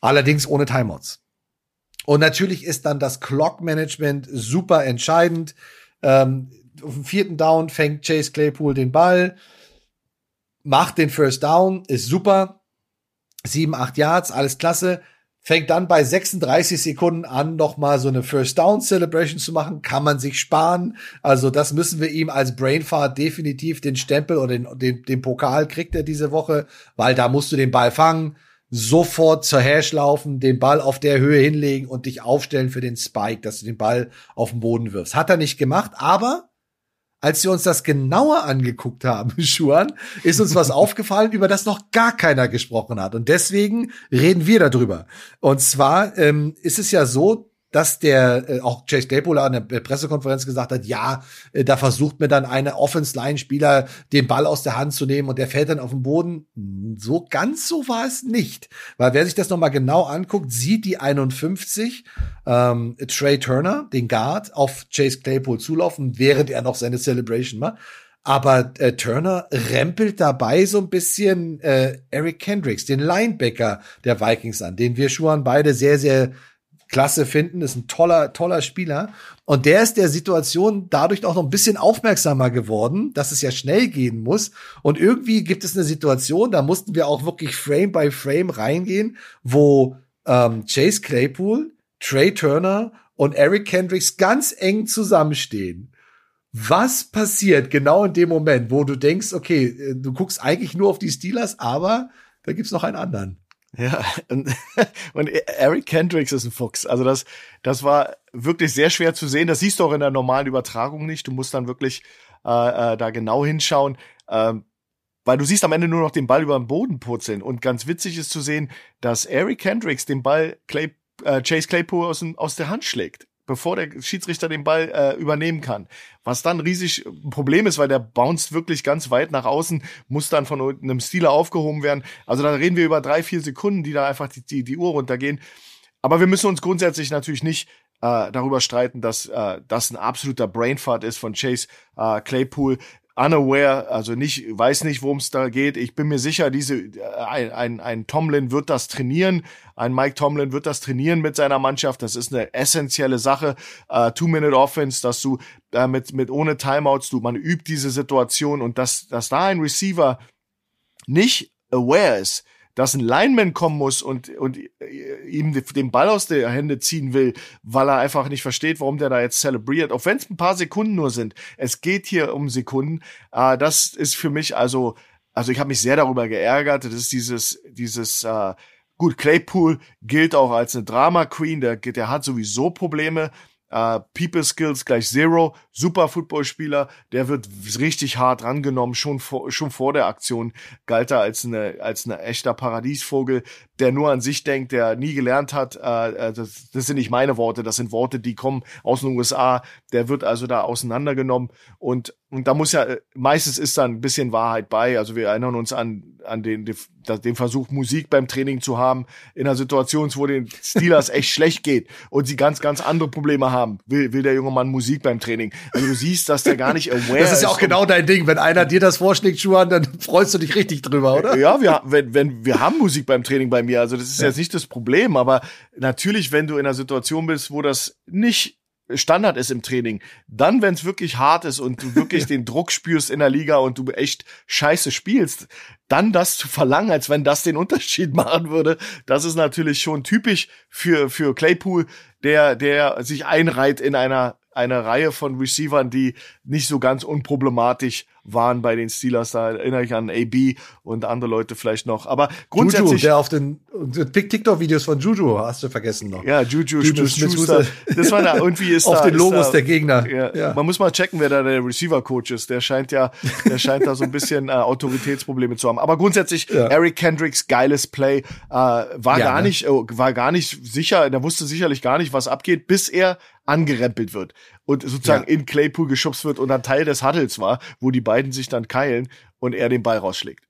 Allerdings ohne Timeouts. Und natürlich ist dann das Clock-Management super entscheidend. Ähm, auf dem vierten Down fängt Chase Claypool den Ball, macht den First Down, ist super. Sieben, acht Yards, alles klasse fängt dann bei 36 Sekunden an, nochmal so eine First Down Celebration zu machen, kann man sich sparen. Also das müssen wir ihm als Brainfart definitiv den Stempel oder den, den, den Pokal kriegt er diese Woche, weil da musst du den Ball fangen, sofort zur Hash laufen, den Ball auf der Höhe hinlegen und dich aufstellen für den Spike, dass du den Ball auf den Boden wirfst. Hat er nicht gemacht, aber als wir uns das genauer angeguckt haben, Schuan, ist uns was aufgefallen, über das noch gar keiner gesprochen hat. Und deswegen reden wir darüber. Und zwar ähm, ist es ja so, dass der äh, auch Chase Claypool an der Pressekonferenz gesagt hat, ja, äh, da versucht mir dann eine Offense-Line-Spieler den Ball aus der Hand zu nehmen und der fällt dann auf den Boden. So ganz so war es nicht, weil wer sich das noch mal genau anguckt, sieht die 51 ähm, Trey Turner, den Guard, auf Chase Claypool zulaufen, während er noch seine Celebration macht. Aber äh, Turner rempelt dabei so ein bisschen äh, Eric Kendricks, den Linebacker der Vikings an, den wir schon beide sehr, sehr klasse finden, ist ein toller, toller Spieler. Und der ist der Situation dadurch auch noch ein bisschen aufmerksamer geworden, dass es ja schnell gehen muss. Und irgendwie gibt es eine Situation, da mussten wir auch wirklich Frame by Frame reingehen, wo ähm, Chase Claypool, Trey Turner und Eric Kendricks ganz eng zusammenstehen. Was passiert genau in dem Moment, wo du denkst, okay, äh, du guckst eigentlich nur auf die Steelers, aber da gibt's noch einen anderen. Ja, und, und Eric Kendricks ist ein Fuchs. Also das, das war wirklich sehr schwer zu sehen. Das siehst du auch in der normalen Übertragung nicht. Du musst dann wirklich äh, äh, da genau hinschauen. Ähm, weil du siehst am Ende nur noch den Ball über den Boden purzeln. Und ganz witzig ist zu sehen, dass Eric Kendricks den Ball Clay, äh, Chase Claypool aus, aus der Hand schlägt bevor der Schiedsrichter den Ball äh, übernehmen kann. Was dann riesig ein Problem ist, weil der bounced wirklich ganz weit nach außen, muss dann von einem Stealer aufgehoben werden. Also da reden wir über drei, vier Sekunden, die da einfach die, die, die Uhr runtergehen. Aber wir müssen uns grundsätzlich natürlich nicht äh, darüber streiten, dass äh, das ein absoluter Brainfart ist von Chase äh, Claypool unaware, also nicht, weiß nicht, worum es da geht. Ich bin mir sicher, diese, äh, ein, ein, ein Tomlin wird das trainieren. Ein Mike Tomlin wird das trainieren mit seiner Mannschaft. Das ist eine essentielle Sache. Uh, Two-Minute-Offense, dass du äh, mit, mit ohne Timeouts, du, man übt diese Situation und dass, dass da ein Receiver nicht aware ist, dass ein Lineman kommen muss und, und ihm den Ball aus der Hände ziehen will, weil er einfach nicht versteht, warum der da jetzt zelebriert. Auch wenn es ein paar Sekunden nur sind. Es geht hier um Sekunden. Äh, das ist für mich also, also ich habe mich sehr darüber geärgert. Das ist dieses, dieses, äh, gut, Claypool gilt auch als eine Drama Queen, der, der hat sowieso Probleme Uh, People Skills gleich Zero, super Footballspieler, der wird richtig hart rangenommen, schon vor, schon vor der Aktion. Galt er als eine, als eine echter Paradiesvogel, der nur an sich denkt, der nie gelernt hat, uh, das, das sind nicht meine Worte, das sind Worte, die kommen aus den USA, der wird also da auseinandergenommen und und da muss ja, meistens ist da ein bisschen Wahrheit bei. Also wir erinnern uns an, an den, den Versuch, Musik beim Training zu haben, in einer Situation, wo den Steelers echt schlecht geht und sie ganz, ganz andere Probleme haben. Will, will der junge Mann Musik beim Training? Also du siehst, dass der gar nicht aware ist. Das ist ja auch genau dein Ding. Wenn einer dir das vorschlägt, Schuhan, dann freust du dich richtig drüber, oder? Ja, wir, wenn, wenn, wir haben Musik beim Training bei mir. Also das ist ja. jetzt nicht das Problem. Aber natürlich, wenn du in einer Situation bist, wo das nicht Standard ist im Training. Dann, wenn es wirklich hart ist und du wirklich den Druck spürst in der Liga und du echt scheiße spielst, dann das zu verlangen, als wenn das den Unterschied machen würde, das ist natürlich schon typisch für, für Claypool, der, der sich einreiht in einer eine Reihe von Receivern, die nicht so ganz unproblematisch waren bei den Steelers. Da erinnere ich an AB und andere Leute vielleicht noch. Aber grundsätzlich. Juju, der auf den TikTok-Videos von Juju hast du vergessen noch. Ja, Juju, Juju Schuster. Das war da irgendwie ist auf da, den Logos da, der Gegner. Ja, ja. Man muss mal checken, wer da der Receiver-Coach ist. Der scheint ja, der scheint da so ein bisschen äh, Autoritätsprobleme zu haben. Aber grundsätzlich, ja. Eric Kendricks geiles Play äh, war gar ne? nicht, äh, war gar nicht sicher. Der wusste sicherlich gar nicht, was abgeht, bis er angerempelt wird und sozusagen ja. in Claypool geschubst wird und dann Teil des Huddles war, wo die beiden sich dann keilen und er den Ball rausschlägt.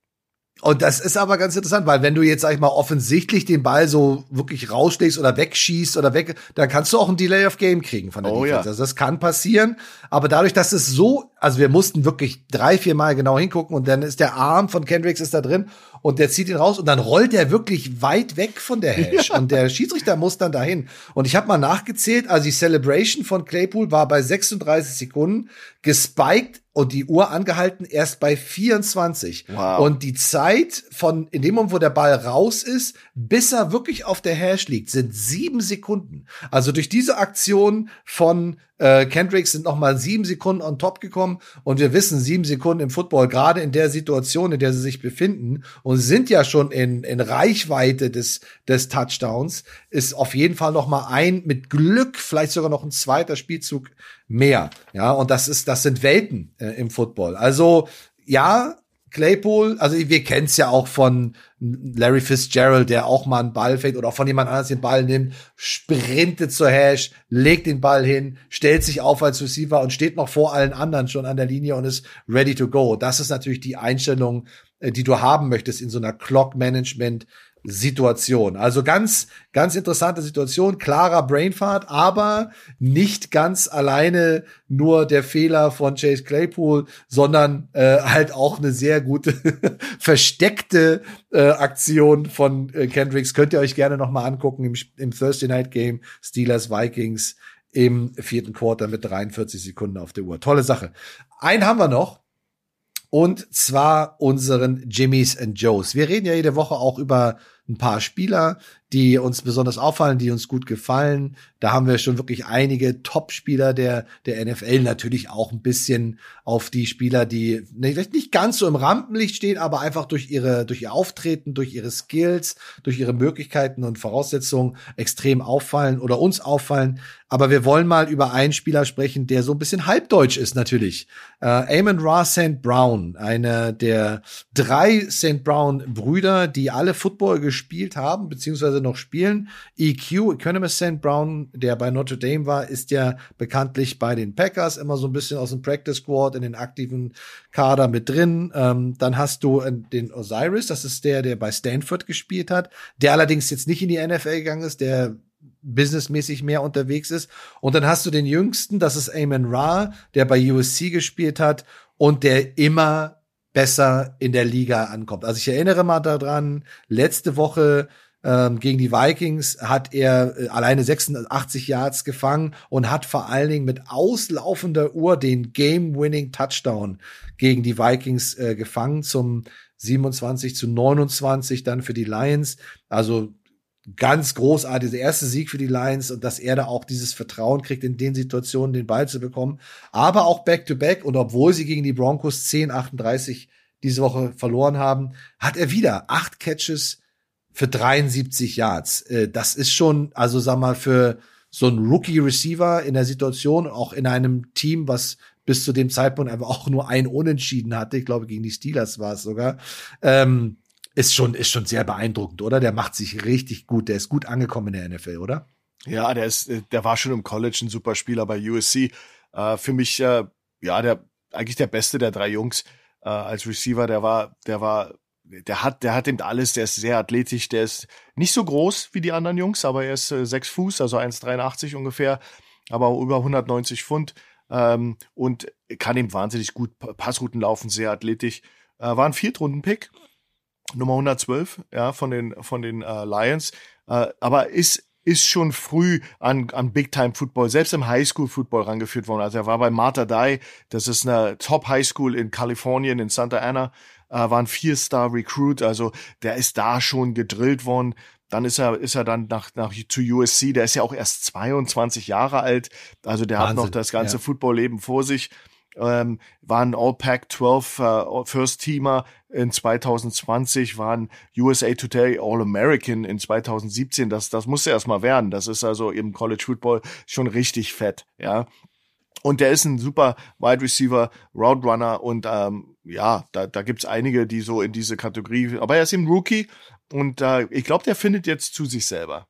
Und das ist aber ganz interessant, weil wenn du jetzt, sag ich mal, offensichtlich den Ball so wirklich rausschlägst oder wegschießt oder weg, dann kannst du auch ein Delay of Game kriegen von der oh, Defense. Ja. Also das kann passieren. Aber dadurch, dass es so, also wir mussten wirklich drei, vier Mal genau hingucken und dann ist der Arm von Kendricks ist da drin und der zieht ihn raus und dann rollt er wirklich weit weg von der Hash ja. und der Schiedsrichter muss dann dahin. Und ich habe mal nachgezählt, also die Celebration von Claypool war bei 36 Sekunden gespiked und die Uhr angehalten erst bei 24. Wow. Und die Zeit von in dem Moment, wo der Ball raus ist, bis er wirklich auf der Hash liegt, sind sieben Sekunden. Also durch diese Aktion von äh, Kendricks sind noch mal sieben Sekunden on top gekommen und wir wissen, sieben Sekunden im Football, gerade in der Situation, in der sie sich befinden und sind ja schon in, in Reichweite des, des Touchdowns, ist auf jeden Fall noch mal ein, mit Glück vielleicht sogar noch ein zweiter Spielzug mehr. Ja, und das ist, das sind Welten äh, im Football. Also, ja, Claypool, also wir kennen es ja auch von Larry Fitzgerald, der auch mal einen Ball fängt oder auch von jemand anders den Ball nimmt, sprintet zur Hash, legt den Ball hin, stellt sich auf als Receiver und steht noch vor allen anderen schon an der Linie und ist ready to go. Das ist natürlich die Einstellung, äh, die du haben möchtest in so einer Clock Management Situation. Also ganz, ganz interessante Situation, klarer Brainfart, aber nicht ganz alleine nur der Fehler von Chase Claypool, sondern äh, halt auch eine sehr gute versteckte äh, Aktion von äh, Kendricks. Könnt ihr euch gerne noch mal angucken im, im Thursday Night Game Steelers Vikings im vierten Quarter mit 43 Sekunden auf der Uhr. Tolle Sache. Einen haben wir noch. Und zwar unseren Jimmys and Joes. Wir reden ja jede Woche auch über ein paar Spieler, die uns besonders auffallen, die uns gut gefallen. Da haben wir schon wirklich einige Top-Spieler der, der NFL, natürlich auch ein bisschen auf die Spieler, die vielleicht nicht ganz so im Rampenlicht stehen, aber einfach durch ihre, durch ihr Auftreten, durch ihre Skills, durch ihre Möglichkeiten und Voraussetzungen extrem auffallen oder uns auffallen. Aber wir wollen mal über einen Spieler sprechen, der so ein bisschen halbdeutsch ist natürlich. Äh, Amon Ra St. Brown, einer der drei St. Brown Brüder, die alle Football gespielt haben, beziehungsweise noch spielen. EQ, Economist St. Brown, der bei Notre Dame war, ist ja bekanntlich bei den Packers immer so ein bisschen aus dem Practice Squad in den aktiven Kader mit drin. Ähm, dann hast du den Osiris, das ist der, der bei Stanford gespielt hat, der allerdings jetzt nicht in die NFL gegangen ist, der businessmäßig mehr unterwegs ist. Und dann hast du den jüngsten, das ist Amon Ra, der bei USC gespielt hat und der immer besser in der Liga ankommt. Also ich erinnere mal daran, letzte Woche ähm, gegen die Vikings hat er äh, alleine 86 Yards gefangen und hat vor allen Dingen mit auslaufender Uhr den Game-Winning Touchdown gegen die Vikings äh, gefangen zum 27 zu 29 dann für die Lions. Also ganz großartig, der erste Sieg für die Lions und dass er da auch dieses Vertrauen kriegt, in den Situationen den Ball zu bekommen. Aber auch Back-to-Back -back, und obwohl sie gegen die Broncos 10-38 diese Woche verloren haben, hat er wieder acht Catches, für 73 Yards. Äh, das ist schon, also sag mal, für so ein Rookie-Receiver in der Situation, auch in einem Team, was bis zu dem Zeitpunkt einfach auch nur ein Unentschieden hatte, ich glaube, gegen die Steelers war es sogar, ähm, ist schon, ist schon sehr beeindruckend, oder? Der macht sich richtig gut, der ist gut angekommen in der NFL, oder? Ja, der ist, der war schon im College ein super Spieler bei USC. Äh, für mich, äh, ja, der, eigentlich der beste der drei Jungs äh, als Receiver, der war, der war der hat, der hat eben alles, der ist sehr athletisch, der ist nicht so groß wie die anderen Jungs, aber er ist äh, sechs Fuß, also 1,83 ungefähr, aber über 190 Pfund ähm, und kann eben wahnsinnig gut Passrouten laufen, sehr athletisch. Äh, war ein Viertrunden-Pick, Nummer 112, ja, von den, von den äh, Lions, äh, aber ist ist schon früh an, an Big-Time-Football, selbst im Highschool-Football rangeführt worden. Also er war bei Marta Dye, das ist eine Top-Highschool in Kalifornien, in Santa Ana, äh, war ein Vier-Star-Recruit, also der ist da schon gedrillt worden. Dann ist er, ist er dann nach, nach zu USC, der ist ja auch erst 22 Jahre alt, also der Wahnsinn, hat noch das ganze ja. Football-Leben vor sich ähm, waren All-Pac-12 äh, First-Teamer in 2020, waren USA Today All-American in 2017. Das, das musste erstmal werden. Das ist also im College Football schon richtig fett, ja. Und der ist ein super Wide Receiver, Route und ähm, ja, da, da gibt's einige, die so in diese Kategorie, aber er ist eben Rookie und äh, ich glaube, der findet jetzt zu sich selber.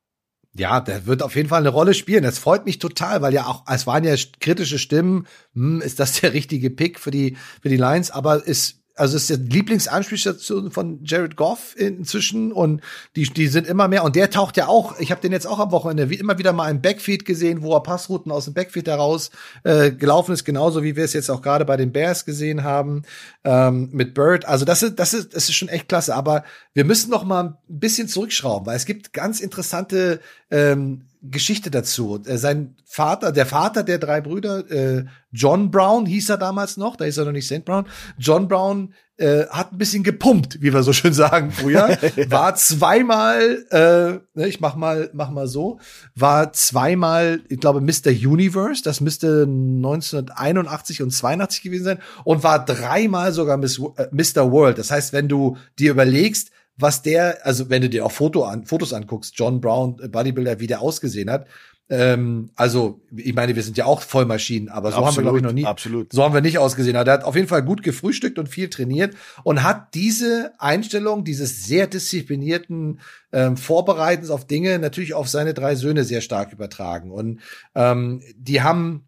Ja, der wird auf jeden Fall eine Rolle spielen. Das freut mich total, weil ja auch, es waren ja kritische Stimmen, hm, ist das der richtige Pick für die, für die Lions, aber ist also ist der Lieblingsanspielstation von Jared Goff inzwischen und die, die sind immer mehr und der taucht ja auch, ich habe den jetzt auch am Wochenende wie immer wieder mal im Backfeed gesehen, wo er Passrouten aus dem Backfeed heraus äh, gelaufen ist, genauso wie wir es jetzt auch gerade bei den Bears gesehen haben ähm, mit Bird. Also das ist, das ist, das ist schon echt klasse, aber wir müssen noch mal ein bisschen zurückschrauben, weil es gibt ganz interessante ähm, Geschichte dazu. Äh, sein Vater, der Vater der drei Brüder, äh, John Brown hieß er damals noch, da ist er noch nicht St. Brown. John Brown äh, hat ein bisschen gepumpt, wie wir so schön sagen früher. War zweimal, äh, ne, ich mach mal, mach mal so, war zweimal, ich glaube, Mr. Universe, das müsste 1981 und 82 gewesen sein, und war dreimal sogar Miss, äh, Mr. World. Das heißt, wenn du dir überlegst, was der, also wenn du dir auch Foto an, Fotos anguckst, John Brown, äh, Bodybuilder, wie der ausgesehen hat. Ähm, also, ich meine, wir sind ja auch Vollmaschinen, aber so absolut, haben wir, glaube ich, noch nie. Absolut. So haben wir nicht ausgesehen. Aber der hat auf jeden Fall gut gefrühstückt und viel trainiert und hat diese Einstellung, dieses sehr disziplinierten ähm, Vorbereitens auf Dinge natürlich auf seine drei Söhne sehr stark übertragen. Und ähm, die haben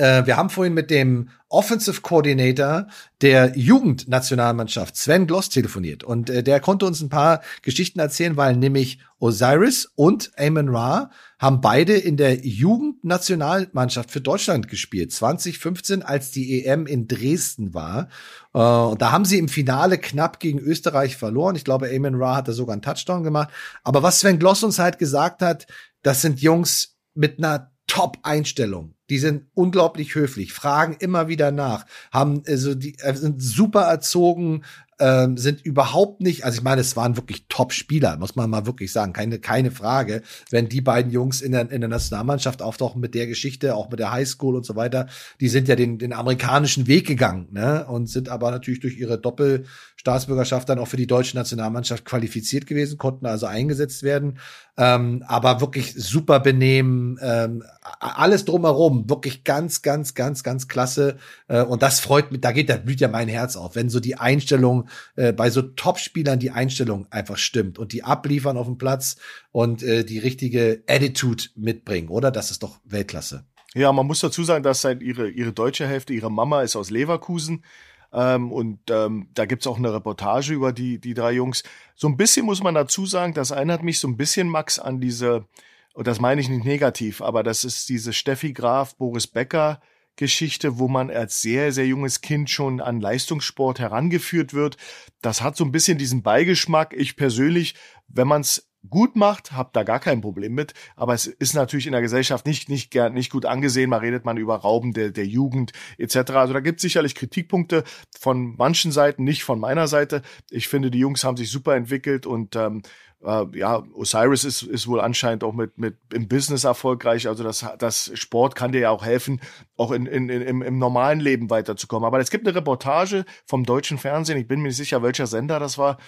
äh, wir haben vorhin mit dem Offensive Coordinator der Jugendnationalmannschaft, Sven Gloss, telefoniert. Und äh, der konnte uns ein paar Geschichten erzählen, weil nämlich Osiris und Amon Ra haben beide in der Jugendnationalmannschaft für Deutschland gespielt. 2015, als die EM in Dresden war. Äh, da haben sie im Finale knapp gegen Österreich verloren. Ich glaube, Amon Ra hat da sogar einen Touchdown gemacht. Aber was Sven Gloss uns halt gesagt hat, das sind Jungs mit einer Top-Einstellung. Die sind unglaublich höflich, fragen immer wieder nach, haben also die äh, sind super erzogen, ähm, sind überhaupt nicht, also ich meine, es waren wirklich Top-Spieler, muss man mal wirklich sagen, keine, keine Frage. Wenn die beiden Jungs in der, in der Nationalmannschaft auftauchen mit der Geschichte, auch mit der Highschool und so weiter, die sind ja den, den amerikanischen Weg gegangen, ne? Und sind aber natürlich durch ihre Doppelstaatsbürgerschaft dann auch für die deutsche Nationalmannschaft qualifiziert gewesen, konnten also eingesetzt werden. Ähm, aber wirklich super benehmen, ähm, alles drumherum, wirklich ganz, ganz, ganz, ganz klasse. Äh, und das freut mich, da geht, da blüht ja mein Herz auf, wenn so die Einstellung äh, bei so Top-Spielern die Einstellung einfach stimmt und die abliefern auf dem Platz und äh, die richtige Attitude mitbringen, oder? Das ist doch Weltklasse. Ja, man muss dazu sagen, dass seit ihre, ihre deutsche Hälfte, ihre Mama ist aus Leverkusen. Ähm, und ähm, da gibt's auch eine Reportage über die, die drei Jungs. So ein bisschen muss man dazu sagen, das erinnert mich so ein bisschen, Max, an diese, und das meine ich nicht negativ, aber das ist diese Steffi Graf, Boris Becker Geschichte, wo man als sehr, sehr junges Kind schon an Leistungssport herangeführt wird. Das hat so ein bisschen diesen Beigeschmack. Ich persönlich, wenn man es gut macht, habe da gar kein Problem mit. Aber es ist natürlich in der Gesellschaft nicht nicht nicht gut angesehen. Man redet man über Rauben der der Jugend etc. Also da gibt es sicherlich Kritikpunkte von manchen Seiten, nicht von meiner Seite. Ich finde, die Jungs haben sich super entwickelt und ähm, äh, ja, Osiris ist, ist wohl anscheinend auch mit, mit im Business erfolgreich. Also das, das Sport kann dir ja auch helfen, auch in, in, in, im, im normalen Leben weiterzukommen. Aber es gibt eine Reportage vom deutschen Fernsehen, ich bin mir nicht sicher, welcher Sender das war,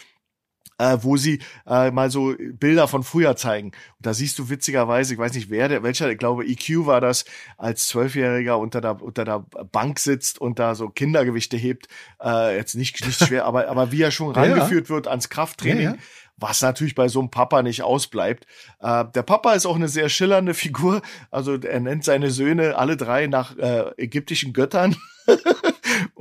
äh, wo sie äh, mal so Bilder von früher zeigen. Und da siehst du witzigerweise, ich weiß nicht wer, der, welcher, ich glaube EQ war das, als Zwölfjähriger unter der, unter der Bank sitzt und da so Kindergewichte hebt. Äh, jetzt nicht, nicht schwer, aber, aber wie er schon rangeführt ja. wird ans Krafttraining. Ja, ja was natürlich bei so einem Papa nicht ausbleibt. Äh, der Papa ist auch eine sehr schillernde Figur. Also er nennt seine Söhne alle drei nach äh, ägyptischen Göttern.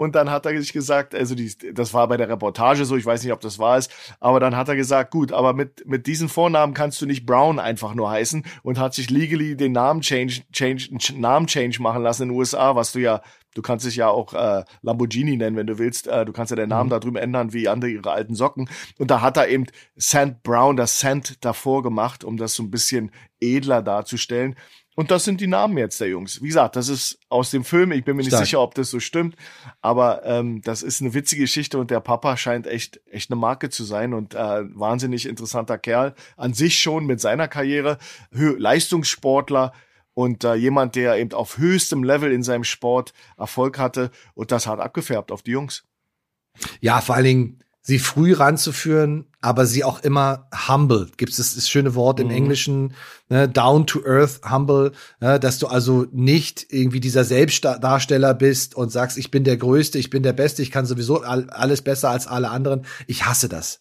Und dann hat er sich gesagt, also die, das war bei der Reportage so, ich weiß nicht, ob das war es, aber dann hat er gesagt, gut, aber mit, mit diesen Vornamen kannst du nicht Brown einfach nur heißen und hat sich legally den Namen change, change, Namen change machen lassen in den USA, was du ja Du kannst dich ja auch äh, Lamborghini nennen, wenn du willst. Äh, du kannst ja den Namen mhm. da drüben ändern, wie andere ihre alten Socken. Und da hat er eben Sand Brown, das Sand davor gemacht, um das so ein bisschen edler darzustellen. Und das sind die Namen jetzt der Jungs. Wie gesagt, das ist aus dem Film. Ich bin mir Stark. nicht sicher, ob das so stimmt, aber ähm, das ist eine witzige Geschichte und der Papa scheint echt echt eine Marke zu sein und äh, wahnsinnig interessanter Kerl an sich schon mit seiner Karriere, Hö Leistungssportler und äh, jemand, der eben auf höchstem Level in seinem Sport Erfolg hatte und das hat abgefärbt auf die Jungs. Ja, vor allen Dingen sie früh ranzuführen, aber sie auch immer humble. Gibt es das, schöne Wort im mhm. Englischen, ne, down to earth, humble, ne, dass du also nicht irgendwie dieser Selbstdarsteller bist und sagst, ich bin der Größte, ich bin der Beste, ich kann sowieso alles besser als alle anderen. Ich hasse das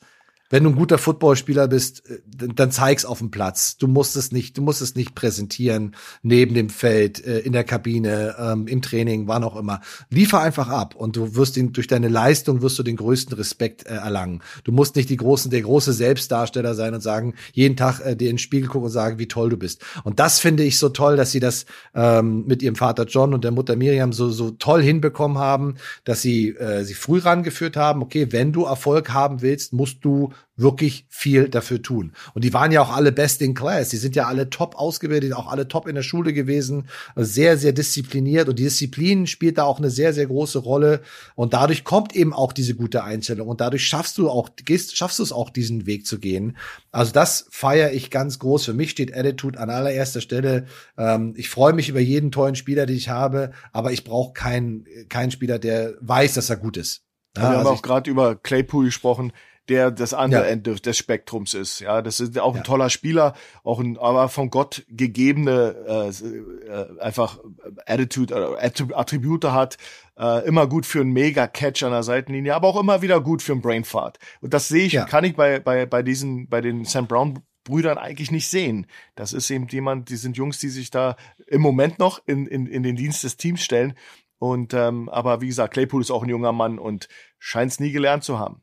wenn du ein guter Footballspieler bist, äh, dann zeig's auf dem Platz. Du musst es nicht, du musst es nicht präsentieren neben dem Feld, äh, in der Kabine, ähm, im Training, wann auch immer. Liefer einfach ab und du wirst ihn durch deine Leistung wirst du den größten Respekt äh, erlangen. Du musst nicht die großen, der große Selbstdarsteller sein und sagen jeden Tag äh, dir in den Spiegel gucken und sagen, wie toll du bist. Und das finde ich so toll, dass sie das ähm, mit ihrem Vater John und der Mutter Miriam so so toll hinbekommen haben, dass sie äh, sie früh rangeführt haben. Okay, wenn du Erfolg haben willst, musst du wirklich viel dafür tun. Und die waren ja auch alle best in class. Die sind ja alle top ausgebildet, auch alle top in der Schule gewesen, sehr, sehr diszipliniert. Und die Disziplin spielt da auch eine sehr, sehr große Rolle. Und dadurch kommt eben auch diese gute Einstellung. Und dadurch schaffst du auch, gehst, schaffst du es auch, diesen Weg zu gehen. Also das feiere ich ganz groß. Für mich steht Attitude an allererster Stelle. Ähm, ich freue mich über jeden tollen Spieler, den ich habe, aber ich brauche keinen, keinen Spieler, der weiß, dass er gut ist. Ja, wir haben also auch gerade über Claypool gesprochen der das andere ja. Ende des Spektrums ist. Ja, das ist auch ein ja. toller Spieler, auch ein aber von Gott gegebene äh, äh, einfach Attitude äh, Attribute hat, äh, immer gut für einen Mega Catch an der Seitenlinie, aber auch immer wieder gut für einen Brainfart. Und das sehe ich, ja. kann ich bei bei bei diesen bei den Sam Brown Brüdern eigentlich nicht sehen. Das ist eben jemand, die sind Jungs, die sich da im Moment noch in, in, in den Dienst des Teams stellen. Und ähm, aber wie gesagt, Claypool ist auch ein junger Mann und scheint es nie gelernt zu haben.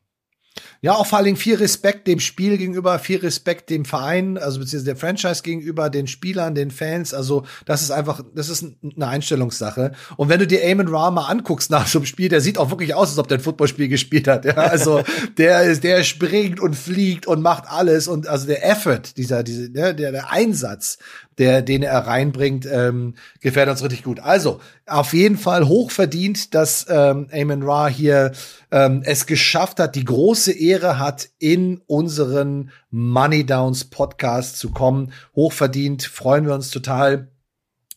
Ja, auch vor allen Dingen viel Respekt dem Spiel gegenüber, viel Respekt dem Verein, also beziehungsweise der Franchise gegenüber, den Spielern, den Fans. Also das ist einfach, das ist eine Einstellungssache. Und wenn du dir Eamon Ra mal anguckst nach so einem Spiel, der sieht auch wirklich aus, als ob der ein Footballspiel gespielt hat. Ja, also der ist, der springt und fliegt und macht alles und also der Effort, dieser, diese, ne, der, der Einsatz, der, den er reinbringt, ähm, gefällt uns richtig gut. Also, auf jeden Fall hochverdient, dass ähm, Amon Ra hier ähm, es geschafft hat, die große Ehre hat, in unseren Money Downs Podcast zu kommen. Hochverdient, freuen wir uns total.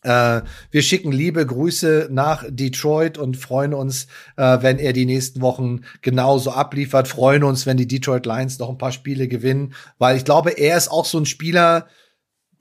Äh, wir schicken liebe Grüße nach Detroit und freuen uns, äh, wenn er die nächsten Wochen genauso abliefert. Freuen uns, wenn die Detroit Lions noch ein paar Spiele gewinnen, weil ich glaube, er ist auch so ein Spieler,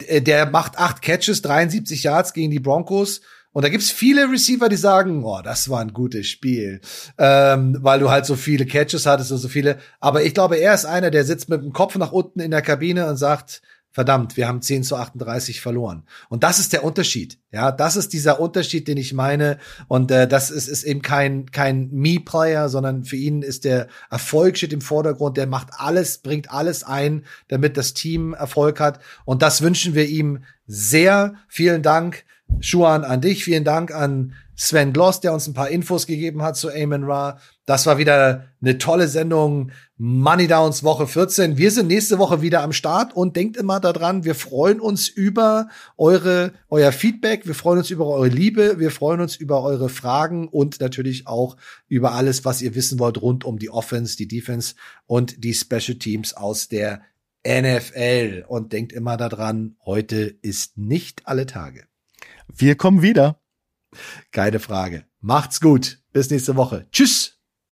der macht acht Catches, 73 Yards gegen die Broncos. Und da gibt's viele Receiver, die sagen, oh, das war ein gutes Spiel, ähm, weil du halt so viele Catches hattest und so viele. Aber ich glaube, er ist einer, der sitzt mit dem Kopf nach unten in der Kabine und sagt, verdammt, wir haben 10 zu 38 verloren. Und das ist der Unterschied. Ja, das ist dieser Unterschied, den ich meine. Und äh, das ist, ist eben kein, kein Me-Player, sondern für ihn ist der Erfolg steht im Vordergrund. Der macht alles, bringt alles ein, damit das Team Erfolg hat. Und das wünschen wir ihm sehr. Vielen Dank, Schuan, an dich. Vielen Dank an Sven Gloss, der uns ein paar Infos gegeben hat zu Amon Ra. Das war wieder eine tolle Sendung. Money Downs Woche 14. Wir sind nächste Woche wieder am Start und denkt immer daran, wir freuen uns über eure, euer Feedback. Wir freuen uns über eure Liebe. Wir freuen uns über eure Fragen und natürlich auch über alles, was ihr wissen wollt rund um die Offense, die Defense und die Special Teams aus der NFL. Und denkt immer daran, heute ist nicht alle Tage. Wir kommen wieder. Keine Frage. Macht's gut. Bis nächste Woche. Tschüss.